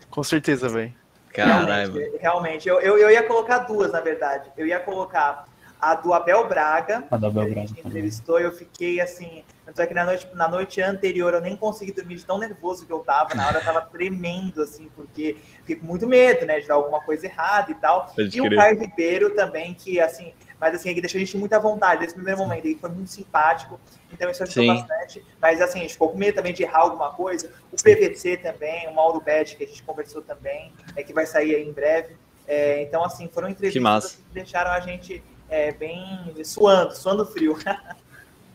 Com certeza, velho. Caralho, realmente, realmente. Eu, eu, eu ia colocar duas, na verdade. Eu ia colocar a do Abel Braga, A do Abel que a Braga gente também. entrevistou, eu fiquei assim. Tanto é que na noite, na noite anterior eu nem consegui dormir de tão nervoso que eu tava. Na hora eu tava tremendo, assim, porque fiquei com muito medo, né, de dar alguma coisa errada e tal. Pode e o crer. Caio Ribeiro também, que assim, mas assim, ele deixou a gente muito à vontade nesse primeiro momento. Ele foi muito simpático, então isso ajudou Sim. bastante. Mas assim, a gente ficou com medo também de errar alguma coisa. O PVC também, o Mauro Bet, que a gente conversou também, é que vai sair aí em breve. É, então, assim, foram entrevistas massa. que deixaram a gente é, bem suando, suando frio.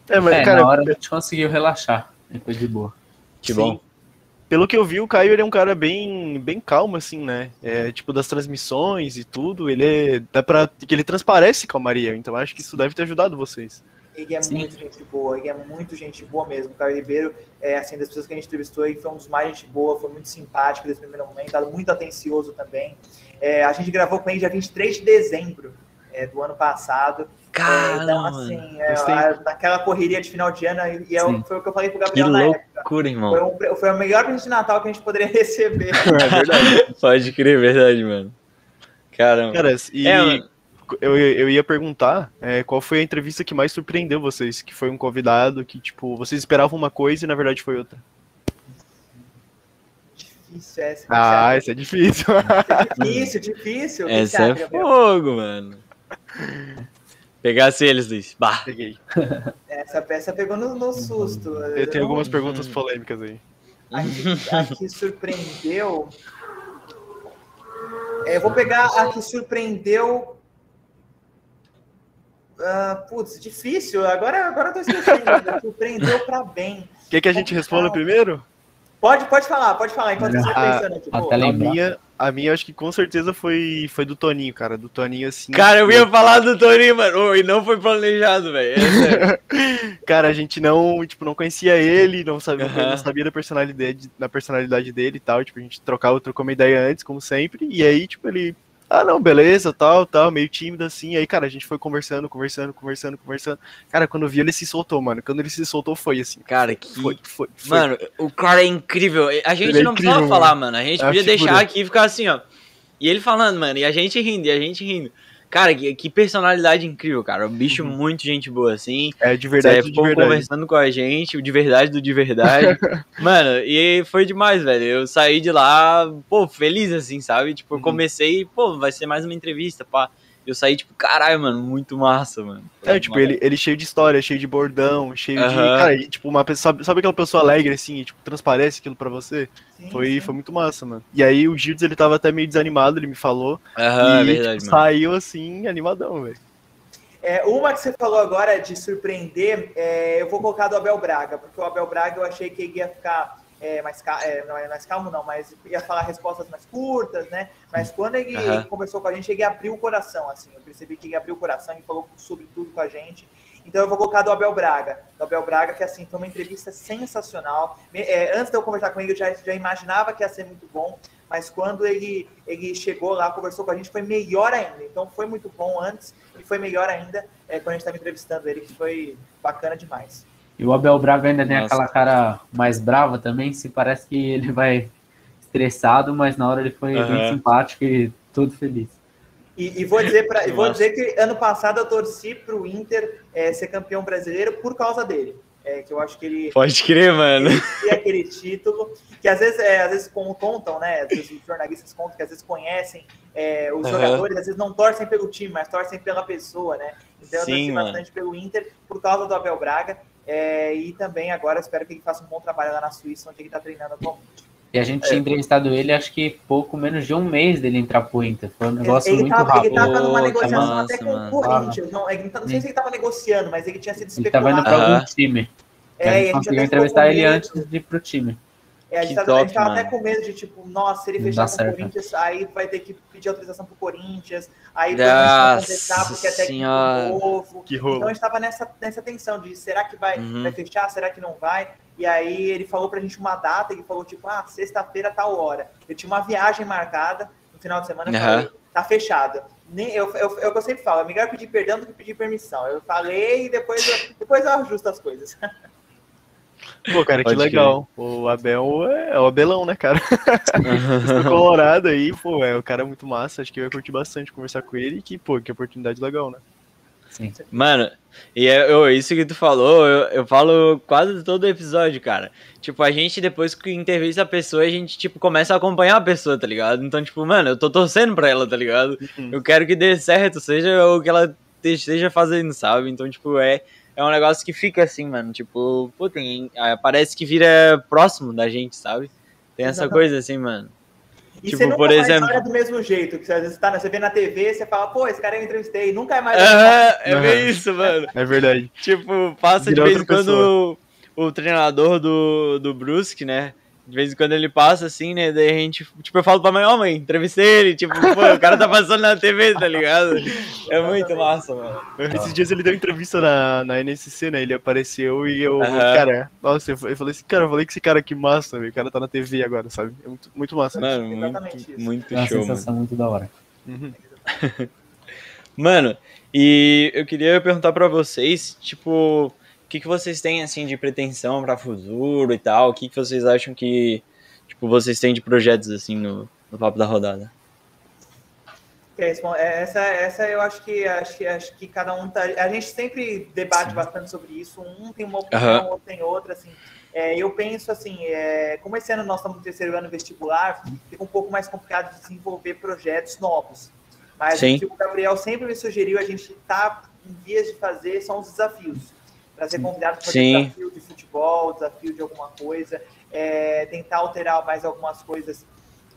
É, mas, É, cara, na hora a gente conseguiu relaxar. Depois de boa. Que Sim. bom. Pelo que eu vi, o Caio ele é um cara bem, bem calmo, assim, né? É, tipo, das transmissões e tudo, ele é, dá pra, que ele transparece calmaria, então acho que isso deve ter ajudado vocês. Ele é Sim. muito gente boa, ele é muito gente boa mesmo. O Caio Ribeiro, é, assim, das pessoas que a gente entrevistou, ele foi um dos mais gente boa, foi muito simpático nesse primeiro momento, muito atencioso também. É, a gente gravou com ele dia 23 de dezembro é, do ano passado. É, então, Caramba, assim, mano. é, Gostei. naquela correria de final de ano, e é foi o que eu falei pro Que Gabriel na época. loucura, irmão. Foi, um, foi o melhor presente de Natal que a gente poderia receber. É verdade. Pode crer, verdade, mano. Caramba. Cara, e É, eu, eu ia perguntar é, qual foi a entrevista que mais surpreendeu vocês, que foi um convidado que, tipo, vocês esperavam uma coisa e na verdade foi outra. Difícil essa. Ah, essa é difícil. Difícil, difícil. Essa é fogo, mano. Pegasse eles, Luiz. Bah. Peguei. Essa peça pegou no, no susto. Eu tenho algumas perguntas polêmicas aí. A que, a que surpreendeu. É, eu vou pegar a que surpreendeu. Uh, putz, difícil. Agora, agora eu tô esquecendo. surpreendeu pra bem. Quer que a gente responda primeiro? Pode, pode falar, pode falar, enquanto você tá pensando aqui. A minha, a minha acho que com certeza foi, foi do Toninho, cara. Do Toninho, assim. Cara, eu ia falar do Toninho, mano. E não foi planejado, velho. É cara, a gente não, tipo, não conhecia ele, não sabia, Aham. não sabia da personalidade, da personalidade dele e tal. Tipo, a gente trocava, trocou uma ideia antes, como sempre. E aí, tipo, ele. Ah, não, beleza, tal, tal, meio tímido assim. Aí, cara, a gente foi conversando, conversando, conversando, conversando. Cara, quando eu vi ele se soltou, mano. Quando ele se soltou, foi assim. Cara, que. Foi, foi, foi. Mano, o cara é incrível. A gente Ele é não incrível, precisava falar, mano. A gente É podia deixar aqui e ficar assim, ó. E ele falando, mano, e a gente rindo, e a gente rindo. Cara, que, que personalidade incrível, cara. Um bicho Uhum. muito gente boa, assim. É de verdade, Zé de verdade. conversando com a gente, o de verdade do de verdade. Mano, e foi demais, velho. Eu saí de lá, pô, feliz, assim, sabe? Tipo, eu Uhum. comecei, pô, vai ser mais uma entrevista, pá. Eu saí, tipo, caralho, mano, muito massa, mano. É, tipo, ele, ele cheio de história, cheio de bordão, cheio de. Aham. Cara, e, tipo, uma pessoa. Sabe, sabe aquela pessoa alegre, assim, e, tipo, transparece aquilo pra você? Sim, Foi, sim. foi muito massa, mano. E aí o Gildes, ele tava até meio desanimado, ele me falou. Aham, é e verdade, tipo, saiu assim, animadão, velho. É, uma que você falou agora de surpreender, é, eu vou colocar do Abel Braga, porque o Abel Braga eu achei que ele ia ficar é, mais, é, não é mais calmo, não, mas ia falar respostas mais curtas, né? Mas quando ele Aham. conversou com a gente, ele abriu o coração, assim. Eu percebi que ele abriu o coração e falou sobre tudo com a gente. Então eu vou colocar do Abel Braga. Do Abel Braga, que assim, foi uma entrevista sensacional. É, antes de eu conversar com ele, eu já, já imaginava que ia ser muito bom, mas quando ele, ele chegou lá, conversou com a gente, foi melhor ainda. Então foi muito bom antes e foi melhor ainda é, quando a gente estava entrevistando ele, que foi bacana demais. E o Abel Braga ainda tem Nossa. aquela cara mais brava também, se parece que ele vai estressado, mas na hora ele foi Aham. bem simpático e todo feliz. E, e vou dizer pra, vou dizer que ano passado eu torci para o Inter é, ser campeão brasileiro por causa dele. É, que eu acho que ele Pode crer, mano. e aquele título, que às vezes, é, às vezes con- contam, né? Os jornalistas contam que às vezes conhecem é, os Aham. jogadores, às vezes não torcem pelo time, mas torcem pela pessoa, né? Então eu Sim, torci mano. bastante pelo Inter por causa do Abel Braga. É, e também agora espero que ele faça um bom trabalho lá na Suíça, onde ele está treinando atualmente. E a gente tinha entrevistado ele, acho que pouco menos de um mês dele entrar pro Inter. Foi um negócio ele, muito tava, rápido. ele tava numa negociação que até massa, com o Corinthians. Não, ele não sei se ele estava negociando, mas ele tinha sido Ele tava indo especulado. pra Aham. algum time. É, a gente conseguiu entrevistar ele antes de ir pro time. É, a gente, tava, a gente top, tava até com medo de, tipo, nossa, se ele fechar com o. Corinthians, aí vai ter que pedir autorização pro Corinthians, aí Nossa contestar porque é técnico novo. Que Então rolo. a gente tava nessa, nessa tensão de será que vai, Uhum. vai fechar, será que não vai? E aí ele falou pra gente uma data, ele falou, tipo, ah, sexta-feira, tal hora. Eu tinha uma viagem marcada no final de semana, eu Aham. falei, tá fechado. Nem, eu, eu, é o que eu sempre falo, é melhor pedir perdão do que pedir permissão. Eu falei e depois eu, depois eu ajusto as coisas. Pô, cara, que Pode legal. O Abel é, é o Abelão, né, cara? do Colorado aí, pô, é o cara muito massa. Acho que eu ia curtir bastante conversar com ele. E que, pô, que oportunidade legal, né? Sim. Mano, e é, eu, isso que tu falou, eu, eu falo quase todo episódio, cara. Tipo, a gente, depois que entrevista a pessoa, a gente, tipo, começa a acompanhar a pessoa, tá ligado? Então, tipo, mano, eu tô torcendo pra ela, tá ligado? Uhum. Eu quero que dê certo, seja o que ela te- esteja fazendo, sabe? Então, tipo, é, é um negócio que fica assim, mano. Tipo, pô, tem, ah, parece que vira próximo da gente, sabe? Tem essa Exatamente. coisa assim, mano. E Tipo, você nunca por mais exemplo- olha do mesmo jeito, que você, às vezes tá, você vê na TV, você fala, pô, esse cara eu entrevistei, nunca mais. Aham, é bem isso, mano. É verdade. Tipo, passa Vira de vez em quando o, o treinador do, do Brusque, né? De vez em quando ele passa assim, né? Daí a gente, tipo, eu falo pra mãe, ó mãe, entrevistei ele, tipo, pô, o cara tá passando na TV, tá ligado? É muito massa, mano. Esses dias ele deu entrevista na, na NSC, né? Ele apareceu e eu, cara, nossa, eu, falei assim, cara, eu falei que esse cara aqui massa, velho. O cara tá na TV agora, sabe? É muito, muito massa. Mano, Exatamente muito, isso. muito É uma show, mano. sensação muito da hora. Uhum. Mano, e eu queria perguntar pra vocês, tipo, que, que vocês têm, assim, de pretensão pra futuro e tal? O que, que vocês acham que, tipo, vocês têm de projetos, assim, no, no Papo da Rodada? É, essa, essa eu acho que acho que acho que cada um tá. A gente sempre debate Sim. bastante sobre isso. Um tem uma opinião, uhum. outro tem outra. Assim, é, eu penso assim, é, como esse ano nós estamos no terceiro ano vestibular, fica um pouco mais complicado de desenvolver projetos novos. Mas Sim. o que o Gabriel sempre me sugeriu, a gente está em vias de fazer são os desafios. Para ser convidado para fazer desafio de futebol, desafio de alguma coisa, é, tentar alterar mais algumas coisas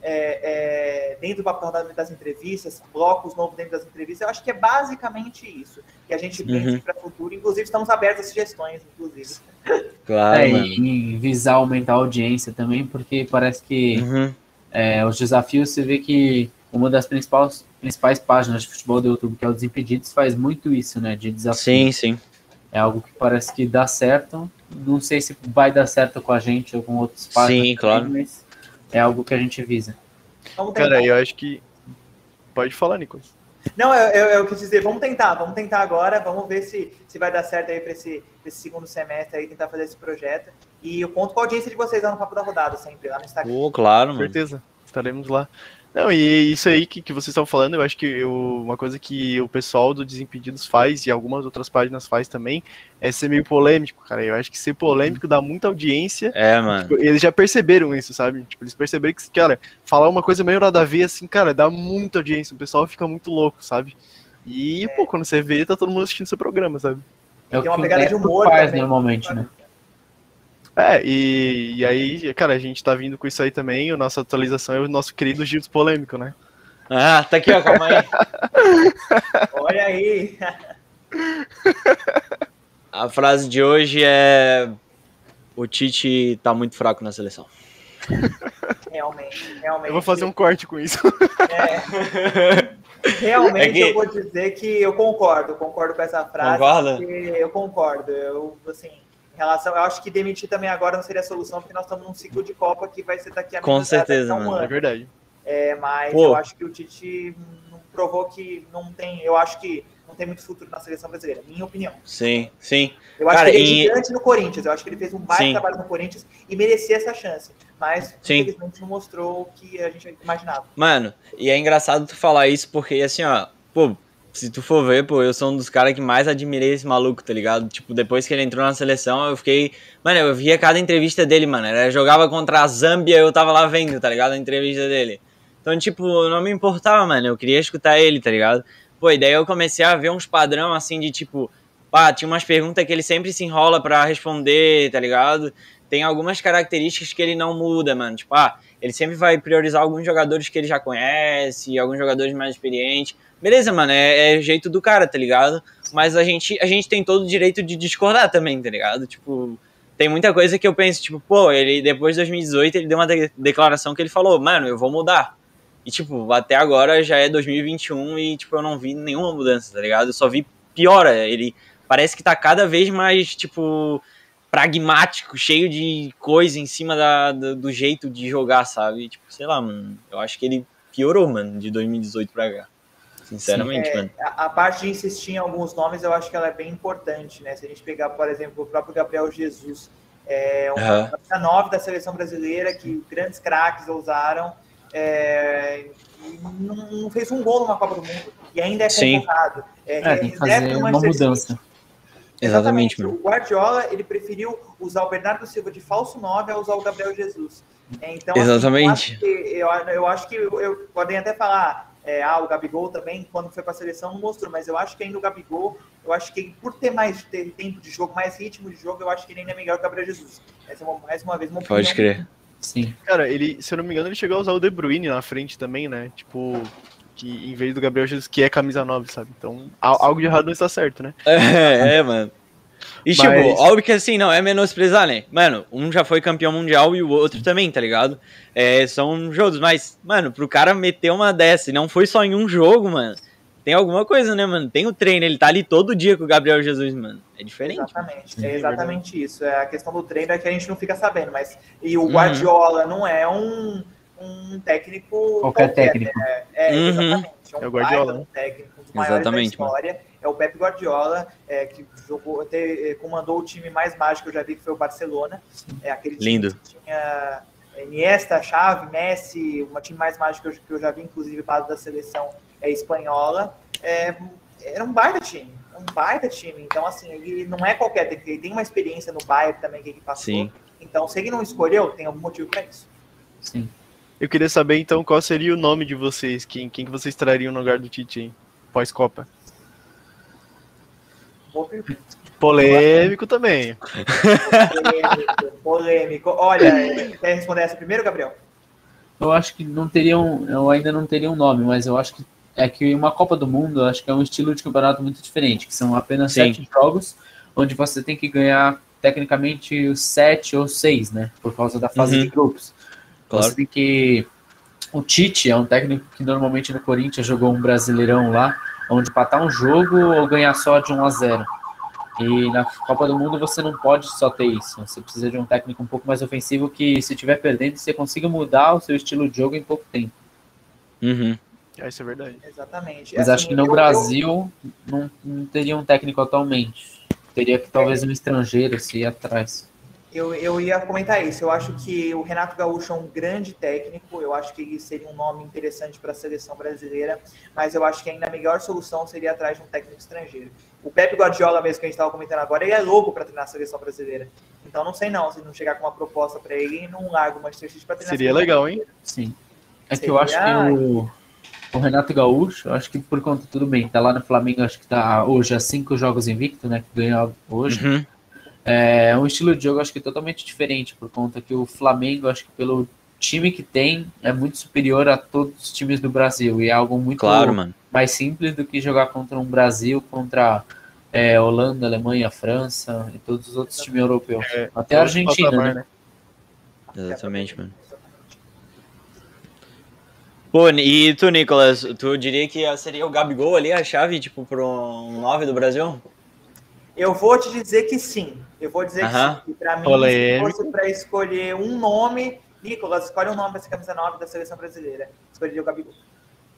é, é, dentro do papel das entrevistas, blocos novos dentro das entrevistas. Eu acho que é basicamente isso que a gente pensa uhum. para o futuro. Inclusive, estamos abertos a sugestões, inclusive. Claro. É, e visar aumentar a audiência também, porque parece que uhum. é, os desafios, você vê que uma das principais, principais páginas de futebol do YouTube, que é o Desimpedidos, faz muito isso, né? De desafio. Sim, sim. É algo que parece que dá certo. Não sei se vai dar certo com a gente ou com outros páginas. Sim, claro. Mas é algo que a gente visa. Cara, eu acho que. Pode falar, Nicolas. Não, eu, eu, eu, quis dizer, vamos tentar, vamos tentar agora, vamos ver se, se vai dar certo aí para esse, esse segundo semestre aí, tentar fazer esse projeto. E eu conto com a audiência de vocês lá no Papo da Rodada, sempre, lá no Instagram. Oh, claro, mano. Com certeza, estaremos lá. Não, e isso aí que, que vocês estão falando, eu acho que eu, uma coisa que o pessoal do Desimpedidos faz, e algumas outras páginas faz também, é ser meio polêmico, cara. Eu acho que ser polêmico dá muita audiência. É, mano. Tipo, eles já perceberam isso, sabe? Tipo, eles perceberam que, cara, falar uma coisa meio nada a ver, assim, cara, dá muita audiência. O pessoal fica muito louco, sabe? E, pô, quando você vê, tá todo mundo assistindo seu programa, sabe? É o que uma pegada de humor faz, também, normalmente, né? É, e, e aí, cara, a gente tá vindo com isso aí também. A nossa atualização é o nosso querido Giros Polêmico, né? Ah, tá aqui, ó, calma aí. Olha aí. A frase de hoje é: O Tite tá muito fraco na seleção. Realmente, realmente. Eu vou fazer um corte com isso. É. Realmente é que... eu vou dizer que eu concordo, concordo com essa frase. Concorda? Eu concordo. Eu, assim, relação, eu acho que demitir também agora não seria a solução, porque nós estamos num ciclo de Copa que vai ser daqui a Com certeza, um ano. É verdade. É, mas Pô. eu acho que o Tite provou que não tem, eu acho que não tem muito futuro na seleção brasileira, minha opinião. Sim, sim. Eu acho Cara, que ele é gigante no Corinthians, eu acho que ele fez um baita trabalho no Corinthians e merecia essa chance, mas sim. infelizmente não mostrou o que a gente imaginava. Mano, e é engraçado tu falar isso porque assim, ó, pô, se tu for ver, pô, eu sou um dos caras que mais admirei esse maluco, tá ligado? Tipo, depois que ele entrou na seleção, eu fiquei. Mano, eu via cada entrevista dele, mano. Ele jogava contra a Zâmbia, eu tava lá vendo, tá ligado? A entrevista dele. Então, tipo, não me importava, mano. Eu queria escutar ele, tá ligado? Pô, e daí eu comecei a ver uns padrão assim de tipo. Pá, tinha umas perguntas que ele sempre se enrola para responder, tá ligado? Tem algumas características que ele não muda, mano. Tipo, ah, ele sempre vai priorizar alguns jogadores que ele já conhece, alguns jogadores mais experientes Beleza, mano, é, é jeito do cara, tá ligado? Mas a gente, a gente tem todo o direito de discordar também, tá ligado? Tipo, tem muita coisa que eu penso, tipo, pô, ele depois de 2018 ele deu uma de declaração que ele falou, mano, eu vou mudar. E, tipo, até agora já é 2021 e, tipo, eu não vi nenhuma mudança, tá ligado? Eu só vi piora. Ele parece que tá cada vez mais, tipo, pragmático, cheio de coisa em cima da, do, do jeito de jogar, sabe? Tipo, sei lá, mano. Eu acho que ele piorou, mano, de 2018 pra cá. Sinceramente, é, a, a, parte de insistir em alguns nomes, eu acho que ela é bem importante, né? Se a gente pegar, por exemplo, o próprio Gabriel Jesus, é uma uhum. nove da seleção brasileira que grandes craques usaram, é, não, não, fez um gol numa Copa do Mundo e ainda é convocado. É, é, tem que fazer uma mudança. Exatamente, Exatamente. O Guardiola ele preferiu usar o Bernardo Silva de falso 9 a usar o Gabriel Jesus. Então, Exatamente. Assim, eu, acho que, eu, eu acho que eu, eu, podem até falar é, ah, o Gabigol também, quando foi para a seleção, não mostrou, mas eu acho que ainda o Gabigol, eu acho que por ter mais ter tempo de jogo, mais ritmo de jogo, eu acho que ele ainda é melhor que o Gabriel Jesus. Essa é uma, mais uma vez uma opinião. Pode crer. Sim. Cara, ele, se eu não me engano, ele chegou a usar o De Bruyne na frente também, né? Tipo, que em vez do Gabriel Jesus, que é camisa 9, sabe? Então, algo de errado não está certo, né? É, é mano. E, tipo, Mas... tipo, óbvio que assim, não é menosprezar, né? Mano, um já foi campeão mundial e o outro também, tá ligado? É, são jogos, mas, mano, pro cara meter uma dessa e não foi só em um jogo, mano, tem alguma coisa, né, mano? Tem o treino, ele tá ali todo dia com o Gabriel Jesus, mano. É diferente. Exatamente, é exatamente isso. É a questão do treino é que a gente não fica sabendo, mas. E o uhum. Guardiola uhum. não é um, um técnico. Qualquer, qualquer técnico. Né? É, uhum. exatamente. É um, é o Guardiola. um técnico, um dos maiores exatamente, da história. Mano é o Pep Guardiola, é, que jogou, até, é, comandou o time mais mágico que eu já vi, que foi o Barcelona. É aquele Lindo. que tinha Iniesta, Xavi, Messi, um time mais mágico que eu, que eu já vi, inclusive, base da seleção, é, espanhola, é, era um baita time. Um baita time. Então, assim, ele não é qualquer. Ele tem uma experiência no Bayern também que ele passou. Sim. Então, se ele não escolheu, tem algum motivo para isso. Sim. Eu queria saber então qual seria o nome de vocês, quem, quem que vocês trariam no lugar do Tite pós-Copa? Polêmico também. Polêmico, polêmico. Olha, quer responder essa primeiro, Gabriel? Eu acho que não teriam, eu ainda não teria um nome, mas eu acho que é que uma Copa do Mundo, eu acho que é um estilo de campeonato muito diferente, que são apenas Sim. sete jogos, onde você tem que ganhar tecnicamente os sete ou seis, né? Por causa da fase Uhum. de grupos. Claro. Você que. O Tite é um técnico que normalmente no Corinthians jogou um brasileirão lá, onde empatar um jogo ou ganhar só de 1 a 0. E na Copa do Mundo você não pode só ter isso. Você precisa de um técnico um pouco mais ofensivo que, se estiver perdendo, você consiga mudar o seu estilo de jogo em pouco tempo. Uhum. Ah, isso é verdade. Exatamente. Mas Assim, acho que no eu- Brasil não, não teria um técnico atualmente. Teria que talvez um estrangeiro se ir atrás. Eu, eu ia comentar isso. Eu acho que o Renato Gaúcho é um grande técnico. Eu acho que ele seria um nome interessante para a seleção brasileira. Mas eu acho que ainda a melhor solução seria atrás de um técnico estrangeiro. O Pepe Guardiola, mesmo que a gente estava comentando agora, ele é louco para treinar a seleção brasileira. Então não sei não, se não chegar com uma proposta para ele e não larga o Manchester City para treinar Seria a seleção legal, hein? brasileira. Sim. É que Seria- eu acho que o, o Renato Gaúcho, eu acho que por conta, tudo bem, tá lá no Flamengo, acho que tá hoje a cinco jogos invicto, né? Que ganhou hoje. Uhum. É um estilo de jogo, acho que totalmente diferente, por conta que o Flamengo, acho que pelo time que tem, é muito superior a todos os times do Brasil. E é algo muito Claro, mano. mais simples do que jogar contra um Brasil, contra é, Holanda, Alemanha, França e todos os outros times europeus. É, Até a Argentina, patamar, né? Exatamente, mano. Pô, e tu, Nicolas, tu diria que seria o Gabigol ali a chave, tipo, pro um 9 do Brasil? Eu vou te dizer que sim. Eu vou dizer que sim. Para mim, Polêmico. se fosse para escolher um nome, Nicolas, escolhe um nome para essa camisa 9 da seleção brasileira. Escolheria o Gabigol.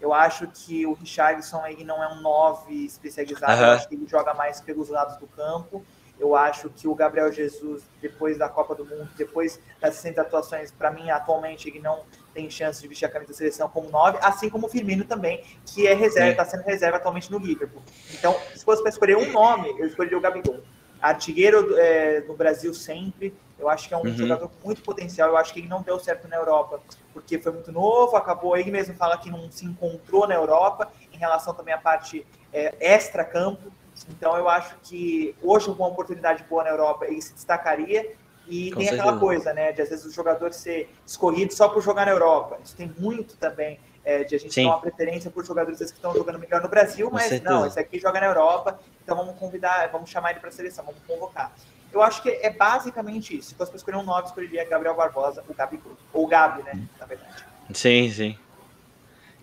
Eu acho que o Richarlison ele não é um 9 especializado, acho que ele joga mais pelos lados do campo. Eu acho que o Gabriel Jesus, depois da Copa do Mundo, depois das 60 atuações, para mim, atualmente, ele não tem chance de vestir a camisa da seleção como 9, assim como o Firmino também, que é reserva, está sendo reserva atualmente no Liverpool. Então, se fosse para escolher um nome, eu escolheria o Gabigol. Artilheiro é, no Brasil sempre. Eu acho que é um Uhum. jogador com muito potencial. Eu acho que ele não deu certo na Europa, porque foi muito novo, acabou. Ele mesmo fala que não se encontrou na Europa, em relação também à parte é, extra-campo. Então, eu acho que hoje, com uma oportunidade boa na Europa, ele se destacaria. E Com tem aquela certeza. coisa, né, de às vezes o jogador ser escorrido só por jogar na Europa. Isso tem muito também é, de a gente Sim. dar uma preferência por jogadores que estão jogando melhor no Brasil, Com mas certeza. não, esse aqui joga na Europa, então vamos convidar, vamos chamar ele para a seleção, vamos convocar. Eu acho que é basicamente isso. Se fosse para escolher um 9, escolheria Gabriel Barbosa, o Gabigol. Ou o Gabi, né, na verdade. Sim, sim.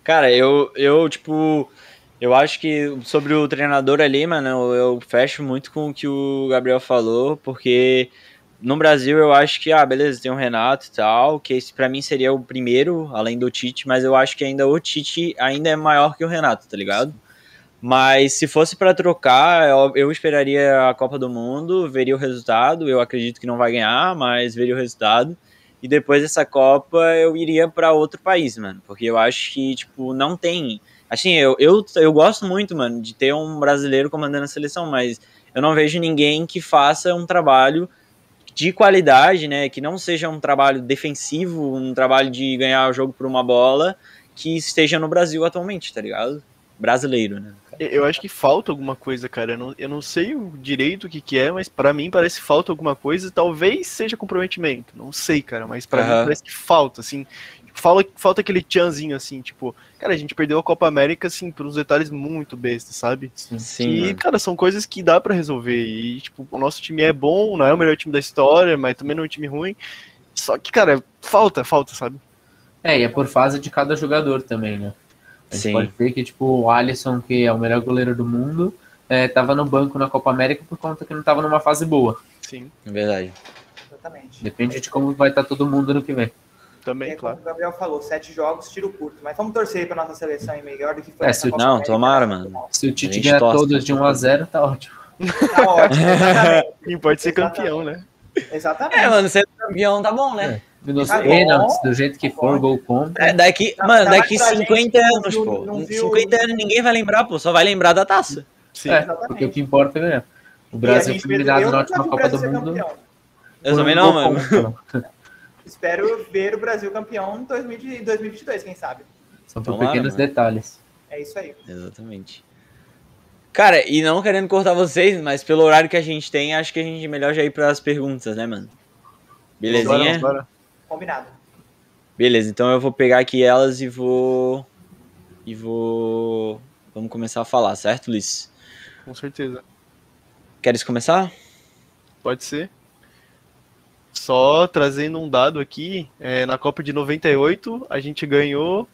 Cara, eu, eu, tipo, eu acho que sobre o treinador ali, mano, eu, fecho muito com o que o Gabriel falou, porque no Brasil eu acho que, ah, beleza, tem o Renato e tal, que esse pra mim seria o primeiro, além do Tite, mas eu acho que ainda o Tite ainda é maior que o Renato, tá ligado? Mas se fosse pra trocar, eu, eu esperaria a Copa do Mundo, veria o resultado. Eu acredito que não vai ganhar, mas veria o resultado. E depois dessa Copa eu iria pra outro país, mano. Porque eu acho que, tipo, não tem. Assim, eu, eu, eu gosto muito, mano, de ter um brasileiro comandando a seleção, mas eu não vejo ninguém que faça um trabalho de qualidade, né? Que não seja um trabalho defensivo, um trabalho de ganhar o jogo por uma bola, que esteja no Brasil atualmente, tá ligado? Brasileiro, né? Eu acho que falta alguma coisa, cara. Eu não, eu não sei o direito o que, que é, mas pra mim parece que falta alguma coisa. Talvez seja comprometimento. Não sei, cara, mas pra mim Aham. parece que falta, assim. Fala, falta aquele tchanzinho, assim, tipo, cara, a gente perdeu a Copa América, assim, por uns detalhes muito bestas, sabe? Sim, e, mano. cara, são coisas que dá pra resolver. E, tipo, o nosso time é bom, não é o melhor time da história, mas também não é um time ruim. Só que, cara, falta, falta, sabe? É, e é por fase de cada jogador também, né? A gente Sim. pode ver que, tipo, o Alisson, que é o melhor goleiro do mundo, é, tava no banco na Copa América por conta que não tava numa fase boa. Sim, É verdade. Exatamente. Depende de como vai estar todo mundo no que vem. Também, É como claro. o Gabriel falou, sete jogos, tiro curto. Mas vamos torcer para nossa seleção ir melhor do que foi É, essa se- não, América. tomara, mano. Se o Tite ganhar todos de 1 a 0 tá ótimo. Tá ótimo, exatamente. E pode ser Exatamente. campeão, né? Exatamente. É, mano, ser campeão tá bom, né? Nos Tá pênaltis, do jeito que Tá for, gol contra. É, daqui, Tá- mano, tá daqui mais pra 50 gente, anos, não pô. viu- não viu- 50 anos ninguém vai lembrar, pô. Só vai lembrar da taça. Sim. É, porque o que importa é ganhar. O Brasil foi eliminado na última Copa do Mundo. campeão. Eu também um não, mano. Espero ver o Brasil campeão em 2000 em 2022, quem sabe. São por Tomara, pequenos mano. detalhes. É isso aí. Exatamente. Cara, e não querendo cortar vocês, mas pelo horário que a gente tem, acho que a gente é melhor já ir pras perguntas, né, mano? Belezinha? Bora, bora. Combinado. Beleza, então eu vou pegar aqui elas e vou. E vou. Vamos começar a falar, certo, Luiz? Com certeza. Queres começar? Pode ser. Só trazendo um dado aqui, é, na Copa de 98, a gente ganhou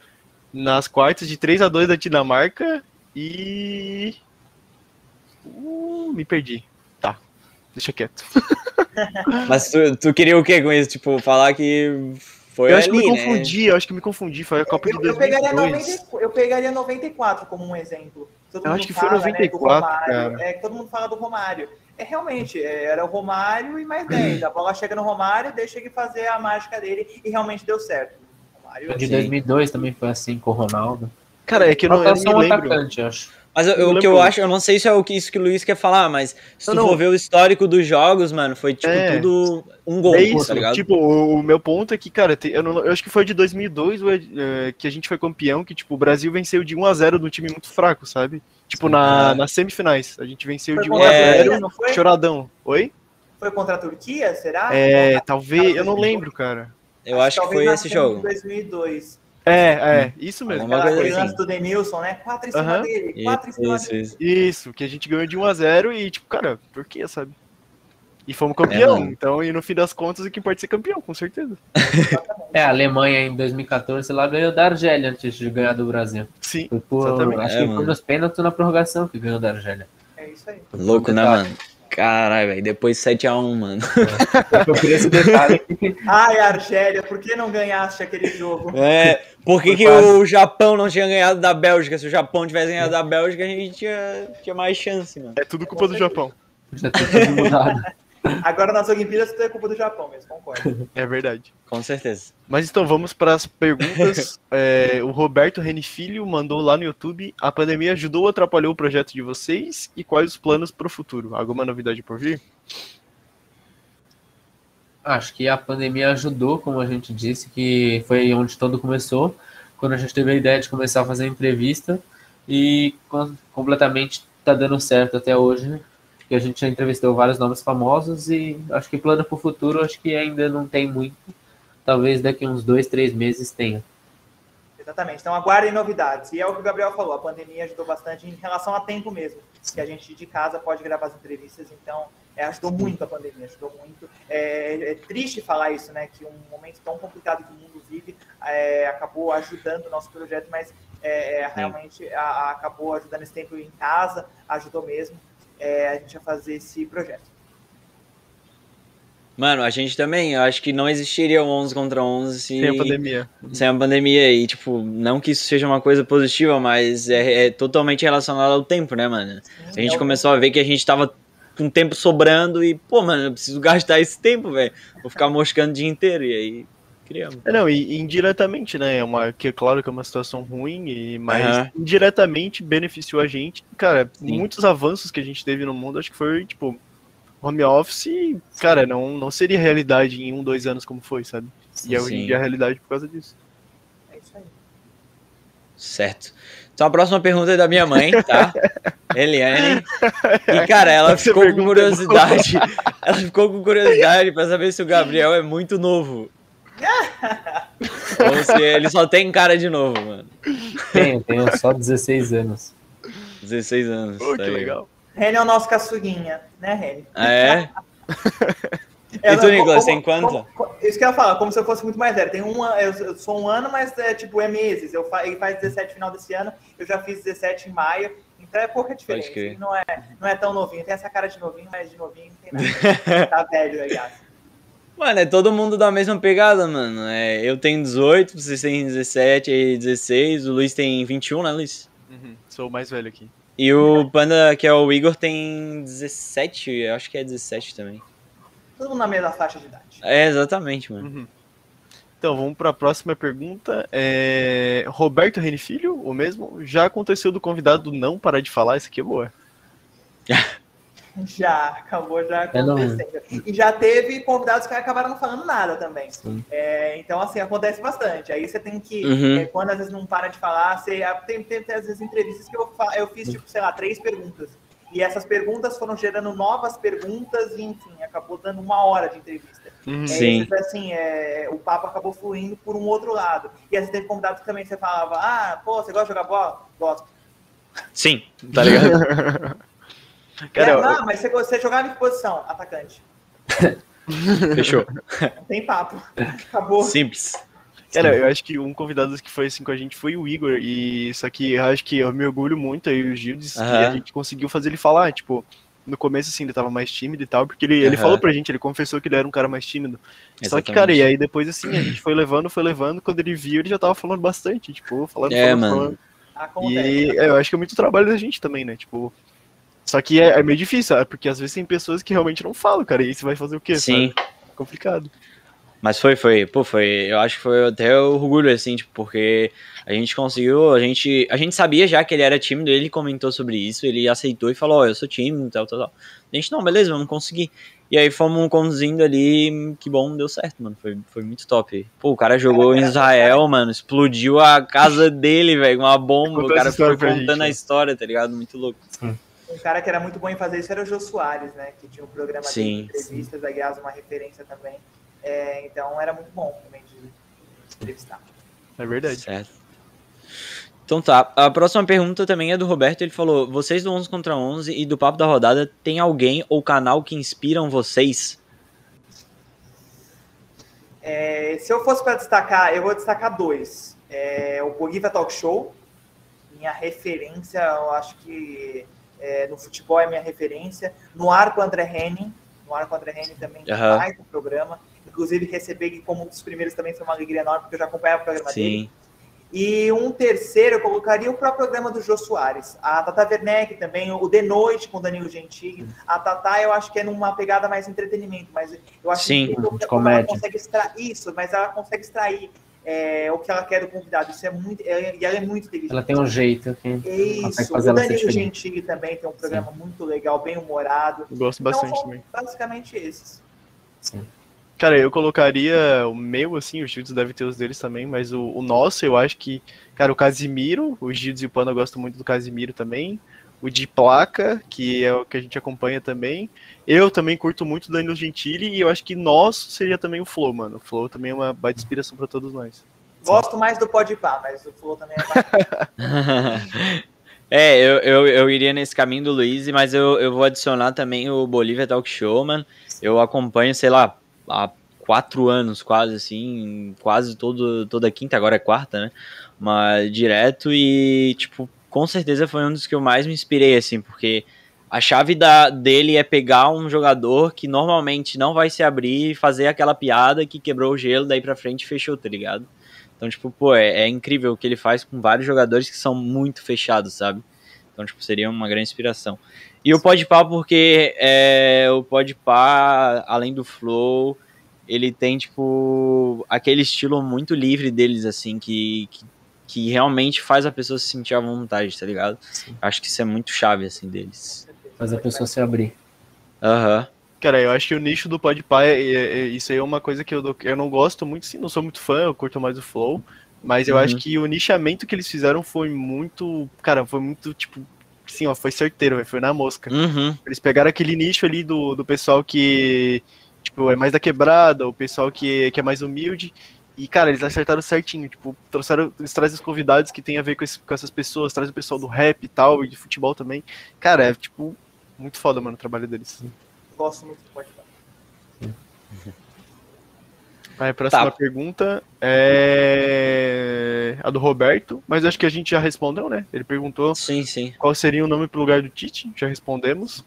nas quartas de 3 a 2 da Dinamarca e. Uh, me perdi. Tá, deixa quieto. Mas tu, tu queria o quê com isso? Tipo, falar que foi eu acho que ali, me né? confundi, eu acho que me confundi. Foi a Copa de Eu, eu, pegaria 2002. 90, eu pegaria 94 como um exemplo. Todo Eu mundo acho que foi fala, né, do 94, Romário. cara. É, que todo mundo fala do Romário. É realmente, é, era o Romário e mais 10. A bola chega no Romário, deixa ele fazer a mágica dele e realmente deu certo. Romário, De Sim. 2002 também foi assim com o Ronaldo. Cara, é que eu não, eu não um lembro. atacante, eu acho. Mas eu- o que eu acho, eu não sei se é o que, isso que o Luiz quer falar, mas se tu Não, não. for ver o histórico dos jogos, mano, foi tipo É. tudo um gol, É isso, tá ligado? tipo, o, o meu ponto é que, cara, eu, não- eu acho que foi de 2002 o- é, que a gente foi campeão, que, tipo, o Brasil venceu de 1 a 0 num time muito fraco, sabe? Tipo, na, Ah. nas semifinais, a gente venceu Foi de 1 contra a a É. 0 Turquia, não foi? choradão. Oi? Foi contra a Turquia, será? É, talvez, eu não lembro, cara. Eu acho que talvez foi esse jogo. de 2002. É, é, isso mesmo. Aquela coisa aquele assim. lance do Denilson, né? Quatro em cima Aham. dele, quatro em cima Isso, dele. isso. Isso, que a gente ganhou de 1 a 0 e, tipo, cara, por quê, sabe? E fomos campeão, mano. então, e no fim das contas, o que importa é ser campeão, com certeza. É, a Alemanha em 2014 lá ganhou da Argélia antes de ganhar do Brasil. Sim, Foi por, Exatamente. acho É, que mano. foi nos pênaltis na prorrogação que ganhou da Argélia. É isso aí. Louco, né, Detalhe. mano? Caralho, velho. Depois 7x1, mano. Foi por esse detalhe Ai, Argélia, por que não ganhaste aquele jogo? É, por que, que quase. o Japão não tinha ganhado da Bélgica? Se o Japão tivesse ganhado da Bélgica, a gente tinha, tinha mais chance, mano. é tudo culpa do Japão. já tinha tudo mudado. Agora nas Olimpíadas tudo é culpa do Japão mesmo, concordo. É verdade. Com certeza. Mas então, vamos para as perguntas. É, o Roberto Reni Filho mandou lá no YouTube: a pandemia ajudou ou atrapalhou o projeto de vocês? E quais os planos para o futuro? Alguma novidade por vir? Acho que a pandemia ajudou, como a gente disse, que foi onde tudo começou, quando a gente teve a ideia de começar a fazer entrevista e com- completamente está dando certo até hoje, né? Que a gente já entrevistou vários nomes famosos e acho que plano para o futuro acho que ainda não tem muito. Talvez daqui uns dois, três meses tenha. Exatamente. Então aguardem novidades. E é o que o Gabriel falou, a pandemia ajudou bastante em relação a tempo mesmo. Que a gente de casa pode gravar as entrevistas, então é, ajudou muito a pandemia, ajudou muito. É, é triste falar isso, né? Que um momento tão complicado que o mundo vive é, acabou ajudando o nosso projeto, mas é, é, realmente a- a- acabou ajudando esse tempo em casa, ajudou mesmo é, a gente a fazer esse projeto. Mano, a gente também, eu acho que não existiria o 11 contra 11 se... Sem a pandemia. sem a pandemia. E, tipo, não que isso seja uma coisa positiva, mas é, é totalmente relacionado ao tempo, né, mano? A gente É o- começou a ver que a gente tava com tempo sobrando e, pô, mano, eu preciso gastar esse tempo, velho. Vou ficar moscando o dia inteiro. E aí, criamos. É, não, e indiretamente, né? É uma, que é claro que é uma situação ruim, e, mas Aham. indiretamente beneficiou a gente. Cara, Sim. muitos avanços que a gente teve no mundo, acho que foi, tipo, home office, cara, não, não seria realidade em um, dois anos como foi, sabe? E é hoje em Sim. dia a realidade por causa disso. É isso aí. Certo. Então a próxima pergunta é da minha mãe, tá? Eliane. E, cara, ela Essa ficou com é curiosidade. Ela ficou com curiosidade pra saber se o Gabriel é muito novo. Ou se ele só tem cara de novo, mano. Tenho, tenho só 16 anos. 16 anos. Pô, tá que ligado? legal. Reni é o nosso caçuguinha, né, Reni? Ah, é? É, E tu, Nicolas, tem quanto? isso que eu ia falar, como se eu fosse muito mais velho. Tem um, eu, sou um ano, mas é tipo é meses. Eu fa, ele faz 17 no final desse ano, eu já fiz 17 em maio. Então é pouca diferença. não é, não é tão novinho. Tem essa cara de novinho, mas de novinho não tem nada. tá velho, aliás. Mano, é todo mundo da mesma pegada, mano. É, eu tenho 18, vocês têm 17 e 16, o Luiz tem 21, né, Luiz? Uhum, Sou o mais velho aqui. E o Panda, que é o Igor, tem 17, eu acho que é 17 também. Todo mundo na mesma faixa de idade. É, exatamente, mano. Uhum. Então, vamos para a próxima pergunta. É... Roberto Reni Filho, o mesmo? Já aconteceu do convidado não parar de falar? Isso aqui é boa. Já, acabou já acontecendo. E já teve convidados que acabaram não falando nada também. É, então, assim, acontece bastante. Aí você tem que, Uhum. é, quando às vezes não para de falar, você, tem, tem, tem às vezes entrevistas que eu, eu fiz, tipo, sei lá, três perguntas. E essas perguntas foram gerando novas perguntas e, enfim, acabou dando uma hora de entrevista. Uhum. É, Sim. isso, assim, é, o papo acabou fluindo por um outro lado. E às vezes teve convidados que também você falava, ah, pô, você gosta de jogar bola? Gosto. Sim, tá ligado? Cara, é, eu- não, mas você, você jogava em que posição? Atacante. Fechou. Não tem papo. Acabou. Simples. Cara, eu acho que um convidado que foi assim com a gente foi o Igor, e só que eu acho que eu me orgulho muito aí, o Gildes, que Aham. a gente conseguiu fazer ele falar, tipo, no começo assim, ele tava mais tímido e tal, porque ele, ele Aham. falou pra gente, ele confessou que ele era um cara mais tímido. Só que, Exatamente. cara, e aí depois assim, a gente foi levando, foi levando, quando ele viu, ele já tava falando bastante, tipo, falando, É, falando, mano. falando. Acontece. E é, eu acho que é muito trabalho da gente também, né? Tipo. Só que é, é meio difícil, sabe? porque às vezes tem pessoas que realmente não falam, cara. E aí você vai fazer o quê? Sim. sabe? Complicado. Mas foi, foi, pô, foi, eu acho que foi até orgulho, assim, tipo, porque a gente conseguiu, a gente, a gente sabia já que ele era tímido, ele comentou sobre isso, ele aceitou e falou, ó, eu sou tímido, tal, tal, tal. A gente, não, beleza, vamos conseguir. E aí fomos conduzindo ali, que bom, deu certo, mano, foi, foi muito top. Pô, o cara jogou em Israel, mano, explodiu a casa dele, velho, uma bomba, o cara foi contando gente, a né? história, tá ligado? Muito louco. Um cara que era muito bom em fazer isso era o Jô Soares, né? Que tinha um programa Sim, de entrevistas, aliás, uma referência também. É, então era muito bom também de entrevistar. É verdade. Certo. Então tá, a próxima pergunta também é do Roberto, ele falou, vocês do 11 contra 11 e do Papo da Rodada, tem alguém ou canal que inspiram vocês? É, se eu fosse para destacar, eu vou destacar dois. É, o Bolívia Talk Show, minha referência, eu acho que é, no futebol é minha referência. No Arco André Henning, no Arco André Henning também Aham. faz o programa. Inclusive, receber como um dos primeiros também foi uma alegria enorme, porque eu já acompanhava o programa dele. Sim, E um terceiro, eu colocaria o próprio programa do Jô Soares. A Tata Werneck também, o De Noite com o Danilo Gentili. A Tata, eu acho que é numa pegada mais entretenimento, mas eu acho Sim, que ela comédia. consegue extrair isso, mas ela consegue extrair é, o que ela quer do convidado. Isso é muito. é- E ela é muito inteligente. Ela tem um jeito que Isso, fazer o Danilo. Gentili também tem um programa muito legal, bem humorado. Eu gosto Então, bastante também. basicamente esses. Cara, eu colocaria o meu, assim, o Gildes deve ter os deles também, mas o, o nosso, eu acho que, cara, o Casimiro, o Gildes e o Pano eu gosto muito do Casimiro também. O de placa, que é o que a gente acompanha também. Eu também curto muito o Danilo Gentili e eu acho que nosso seria também o Flow, mano. O Flow também é uma baita inspiração pra todos nós. Gosto mais do Podpah, mas o Flow também é bacana. é, eu, eu, eu iria nesse caminho do Luiz, mas eu, eu vou adicionar também o Bolívia Talk Show, mano. Eu acompanho, sei lá, há quatro anos quase, assim, quase todo, toda quinta, agora é quarta, né? Mas direto e, tipo, com certeza foi um dos que eu mais me inspirei, assim, porque a chave da, dele é pegar um jogador que normalmente não vai se abrir e fazer aquela piada que quebrou o gelo, daí pra frente fechou, tá ligado? Então, tipo, pô, é, é incrível o que ele faz com vários jogadores que são muito fechados, sabe? Então, tipo, seria uma grande inspiração. E o Podpah, porque é, o Podpah, além do flow, ele tem, tipo, aquele estilo muito livre deles, assim, que, que, que realmente faz a pessoa se sentir à vontade, tá ligado? Acho que isso é muito chave, assim, deles. Faz a pessoa se abrir. Aham. Cara, eu acho que o nicho do Podpah, é, é, é- isso aí é uma coisa que eu, eu não gosto muito, sim, não sou muito fã, eu curto mais o Flow, mas eu Uhum. acho que o nichamento que eles fizeram foi muito, cara, foi muito, tipo, sim, ó, foi certeiro, véio, foi na mosca. Uhum. Eles pegaram aquele nicho ali do, do pessoal que, tipo, é mais da quebrada, o pessoal que, que é mais humilde, e, cara, eles acertaram certinho, tipo, trouxeram, eles trazem os convidados que tem a ver com, esse- com essas pessoas, trazem o pessoal do rap e tal, e de futebol também. Cara, é, tipo, muito foda, mano, o trabalho deles. Gosto muito do Podpah. Aí, a próxima Tá. pergunta é a do Roberto, mas acho que a gente já respondeu, né? Ele perguntou Sim, sim. qual seria o nome pro lugar do Tite, já respondemos.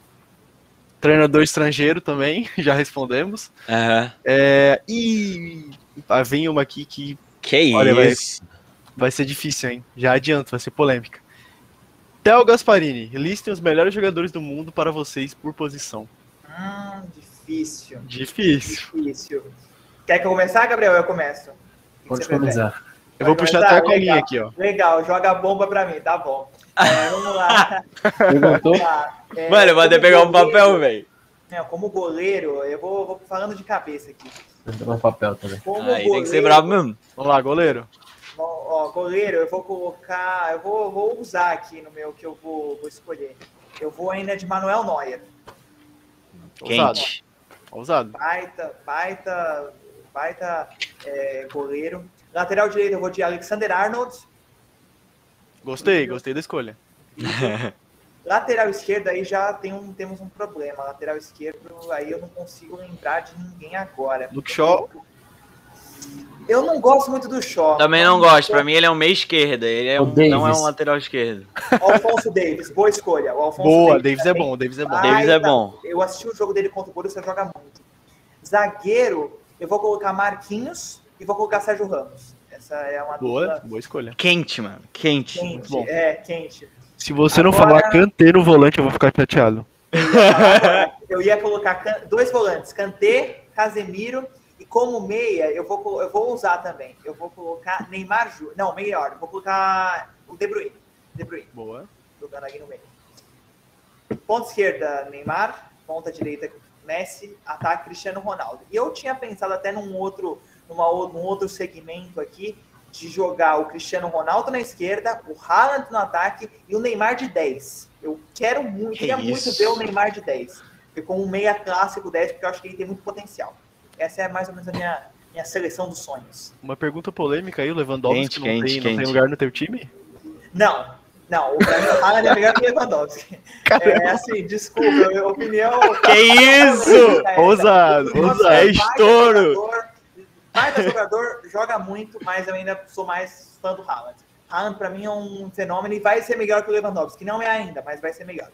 Treinador estrangeiro também, já respondemos. Aham. É, e ah, vem uma aqui que Que Olha, vai- isso. vai ser difícil, hein? Já adianto, vai ser polêmica. Theo Gasparini, listem os melhores jogadores do mundo para vocês por posição. Hum, difícil. Difícil. Difícil. Quer que eu começar, Gabriel? Eu começo. Pode você prefere? começar. Eu vou Pode puxar começar? até a colinha aqui, ó. Legal, joga a bomba pra mim, tá bom. É, vamos lá. Perguntou? Vamos lá. É, Mano, eu vou até pegar um papel, velho. Como goleiro, eu vou, vou falando de cabeça aqui. Um papel também. Como Aí tem que ser goleiro- brabo mesmo. Vamos lá, goleiro. Ó, ó, goleiro, eu vou colocar. Eu vou, vou usar aqui no meu que eu vou, vou escolher. Eu vou ainda de Manuel Neuer. Ousado. Quente. Ousado. Baita, baita, baita é, goleiro. Lateral direito eu vou de Alexander Arnold. Gostei, gostei da escolha. Lateral esquerdo aí já tem um, temos um problema. Lateral esquerdo aí eu não consigo lembrar de ninguém agora. Luke Shaw. Eu não gosto muito do Shaw. Também não gosto. Pra mim ele é um meia esquerda. Ele é um, não é Davis. um lateral esquerdo. Alfonso Davis, boa escolha. O Alfonso Boa, Davis é também. bom, Davis é bom. Ah, Davis é tá. bom. Eu assisti o jogo dele contra o Borussia, joga muito. Zagueiro, eu vou colocar Marquinhos e vou colocar Sérgio Ramos. Essa é uma Boa, dupla boa escolha. Quente, mano. Quente. quente. bom. É, quente. Se você não Agora- falar Kanté no volante, eu vou ficar chateado. Eu ia colocar dois volantes, Kanté, Casemiro e como meia, eu vou, eu vou usar também. Eu vou colocar Neymar Júnior. Não, melhor, eu vou colocar o De Bruyne. De Bruyne, Boa. jogando aqui no meio. Ponta esquerda, Neymar. Ponta direita, Messi. Ataque, Cristiano Ronaldo. E eu tinha pensado até num outro, numa, num outro segmento aqui, de jogar o Cristiano Ronaldo na esquerda, o Haaland no ataque e o Neymar de 10. Eu quero muito, Que queria muito ver o Neymar de 10. Porque com um meia clássico 10, porque eu acho que ele tem muito potencial. Essa é mais ou menos a minha, minha seleção dos sonhos. Uma pergunta polêmica aí, o Lewandowski Quente, não, quente, tem, não quente. tem lugar no teu time? Não, não, o Haaland é melhor que o Lewandowski. É assim, desculpa, minha opinião. Que isso? É, Ousado, ousado. é É estouro. Baita jogador, joga muito, mas eu ainda sou mais fã do Haaland. Haaland, pra mim, é um fenômeno e vai ser melhor que o Lewandowski. Não é ainda, mas vai ser melhor.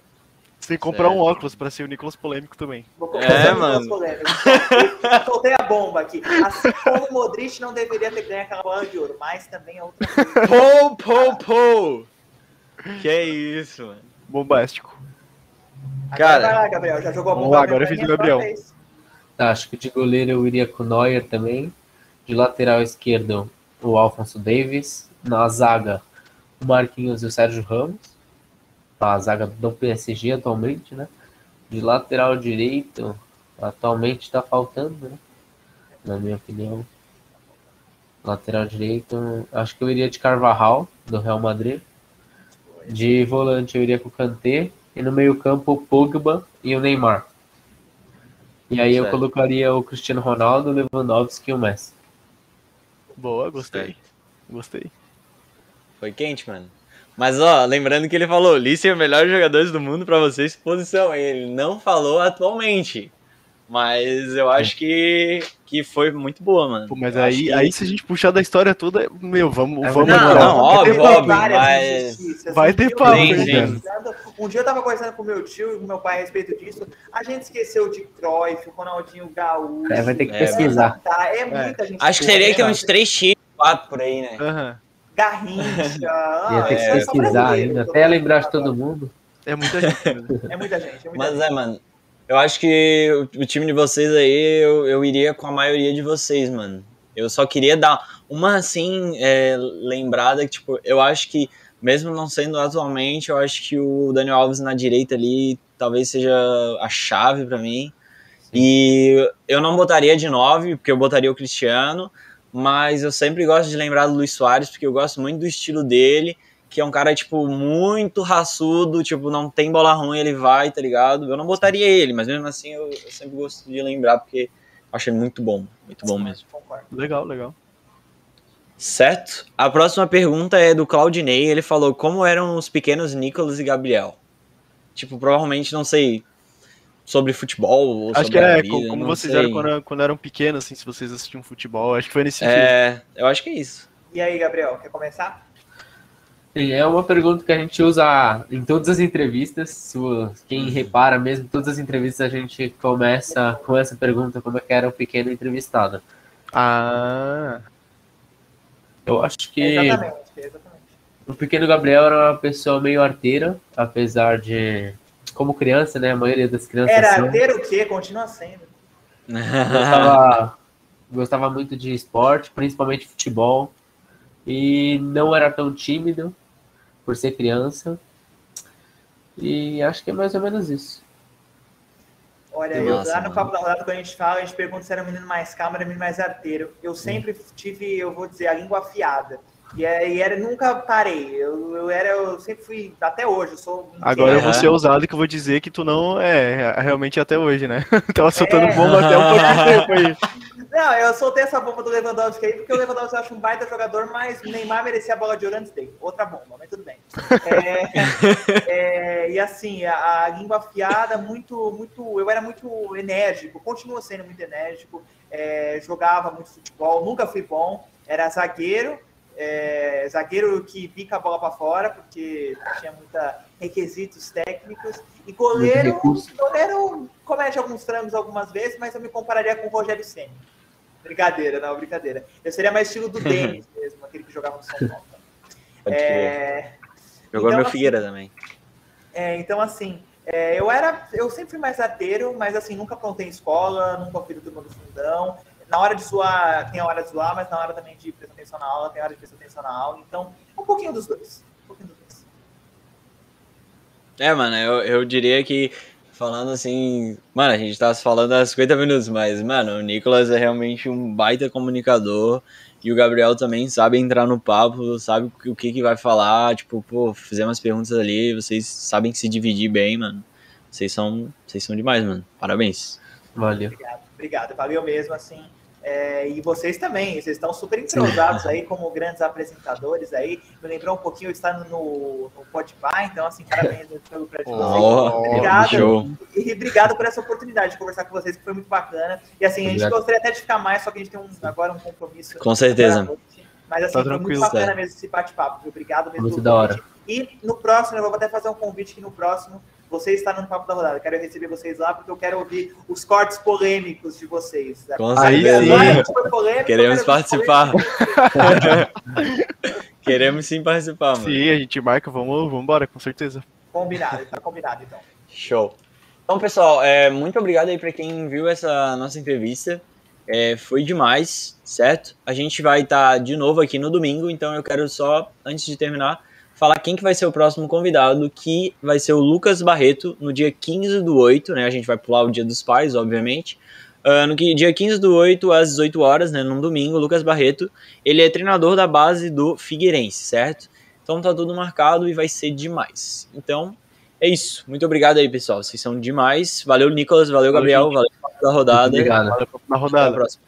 Você tem que comprar um Certo. óculos pra ser o Nicolas polêmico também. Vou É, colocar mano. duas polêmicas. Soltei- a bomba aqui. Assim como o Modric não deveria ter ganho aquela bola de ouro, mas também é outra coisa. Pô, pô, pô. Que isso, mano. Bombástico. Cara, Agora vai lá, Gabriel. Já jogou a vamos bomba lá, agora eu fiz o Gabriel. vez. Tá, acho que de goleiro eu iria com o Neuer também. De lateral esquerdo, o Alfonso Davis. Na zaga, o Marquinhos e o Sérgio Ramos. A zaga do PSG atualmente, né? De lateral direito, atualmente tá faltando, né? Na minha opinião. Lateral direito, acho que eu iria de Carvajal, do Real Madrid. De volante eu iria com o Kanté. E no meio campo, o Pogba e o Neymar. E aí eu colocaria o Cristiano Ronaldo, o Lewandowski e o Messi. Boa, gostei. Gostei. Foi quente, mano. Mas, ó, lembrando que ele falou, listem os melhores jogadores do mundo pra vocês, posição. Ele não falou atualmente. Mas eu acho que, que foi muito boa, mano. Pô, mas Eu aí, que- aí, se a gente puxar da história toda, meu, vamos, É vamos Não, não, Vai ter óbvio, óbvio, mas- vai ter papo, conversando- Um dia eu tava conversando com meu tio e com meu pai a respeito disso. A gente esqueceu de Cruyff, o Ronaldinho Gaúcho. É, vai ter que É, pesquisar. Tá, é muita gente. Acho que teria que ter uns três times, quatro por aí, né? Aham. Garrincha. Ia ter que é, só pesquisar ainda, até lembrar de todo mundo. É muita gente mesmo. É muita gente. É muita Mas gente. é, mano. Eu acho que o, o time de vocês aí, eu, eu iria com a maioria de vocês, mano. Eu só queria dar uma, assim, é, lembrada que, tipo, eu acho que, mesmo não sendo atualmente, eu acho que o Daniel Alves na direita ali talvez seja a chave pra mim. E eu não botaria de nove, porque eu botaria o Cristiano, mas eu sempre gosto de lembrar do Luiz Soares, porque eu gosto muito do estilo dele, que é um cara, tipo, muito raçudo, tipo, não tem bola ruim, ele vai, tá ligado? Eu não botaria ele, mas mesmo assim eu, eu sempre gosto de lembrar, porque ele muito bom, muito bom mesmo. Legal, legal. Certo? A próxima pergunta é do Claudinei, ele falou como eram os pequenos Nicolas e Gabriel. Tipo, provavelmente, não sei, sobre futebol ou Acho sobre que a é vida, co- como vocês sei. eram quando, quando eram pequenos, assim, se vocês assistiam futebol. Acho que foi nesse sentido. É, eu acho que é isso. E aí, Gabriel, quer começar? E é uma pergunta que a gente usa em todas as entrevistas. Quem repara mesmo, todas as entrevistas a gente começa com essa pergunta, como é que era o pequeno entrevistado. Ah, Eu acho que Exatamente, exatamente. o pequeno Gabriel era uma pessoa meio arteira, apesar de, como criança, né, a maioria das crianças Era são, ter o quê? Continua sendo. gostava, gostava muito de esporte, principalmente futebol, e não era tão tímido por ser criança. E acho que é mais ou menos isso. Olha, eu, lá no Papo da Rodada, quando a gente fala, a gente pergunta se era um menino mais calmo, era um menino mais arteiro. Eu sempre tive, eu vou dizer, a língua afiada. E, é, e era, nunca parei. Eu, eu, era, eu sempre fui, até hoje, eu sou. Agora eu vou ser ousado que eu vou dizer que tu não é, realmente até hoje, né? Tava soltando é. bomba até um pouquinho de tempo aí. Não, eu soltei essa bomba do Lewandowski aí, porque o Lewandowski eu acho um baita jogador, mas o Neymar merecia a bola de ouro antes dele. Outra bomba, mas tudo bem. É, é, e assim, a, a, língua afiada, muito, muito. Eu era muito enérgico, continuo sendo muito enérgico, é, jogava muito futebol, nunca fui bom, era zagueiro é, zagueiro que pica a bola para fora, porque tinha muita requisitos técnicos. E goleiro, goleiro comete alguns trangos algumas vezes, mas eu me compararia com o Rogério Senna. Brincadeira, não, brincadeira. Eu seria mais estilo do Denis mesmo, aquele que jogava no São Paulo. É... Jogou então, no assim, Figueira também. É, então, assim, é, eu era, eu sempre fui mais arteiro, mas assim, nunca aprontei em escola, nunca fui do turma do fundão na hora de zoar, tem a hora de zoar, mas na hora também de prestar atenção na aula, tem a hora de prestar atenção na aula. Então, um pouquinho dos dois. Um pouquinho dos dois. É, mano, eu, eu diria que, falando assim, mano, a gente tá falando há 50 minutos, mas, mano, o Nicolas é realmente um baita comunicador. E o Gabriel também sabe entrar no papo, sabe o que, que vai falar. Tipo, pô, fizemos umas perguntas ali, vocês sabem se dividir bem, mano. Vocês são, vocês são demais, mano. Parabéns. Valeu. Obrigado, obrigado. Valeu mesmo, assim. É, e vocês também, vocês estão super entrosados aí como grandes apresentadores aí. Me lembrou um pouquinho de estar no, no Podpah, então assim, parabéns pelo prédio oh, Obrigado. Show. E obrigado por essa oportunidade de conversar com vocês, que foi muito bacana. E assim, a gente gostaria até de ficar mais, só que a gente tem um, agora um compromisso. Com certeza. Mas assim, tá foi muito bacana é. mesmo esse bate-papo. Obrigado mesmo. Muito da hora. E no próximo, eu vou até fazer um convite que no próximo você está no Papo da Rodada. Quero receber vocês lá porque eu quero ouvir os cortes polêmicos de vocês. Com certeza. Polêmico, Queremos participar. Queremos sim participar, mano. Sim, a gente marca, vamos, vamos embora, com certeza. Combinado, tá combinado então. Show. Então, pessoal, é, muito obrigado aí para quem viu essa nossa entrevista. É, foi demais, certo? A gente vai estar tá de novo aqui no domingo, então eu quero só, antes de terminar, falar quem que vai ser o próximo convidado, que vai ser o Lucas Barreto, no dia 15 do 8, né? A gente vai pular o dia dos pais, obviamente. Uh, no dia 15 do 8, às 18 horas, né? Num domingo, o Lucas Barreto, ele é treinador da base do Figueirense, certo? Então tá tudo marcado e vai ser demais. Então, é isso. Muito obrigado aí, pessoal. Vocês são demais. Valeu, Nicolas. Valeu, Gabriel. Valeu, valeu da rodada. Obrigado. Valeu na rodada. Até a próxima.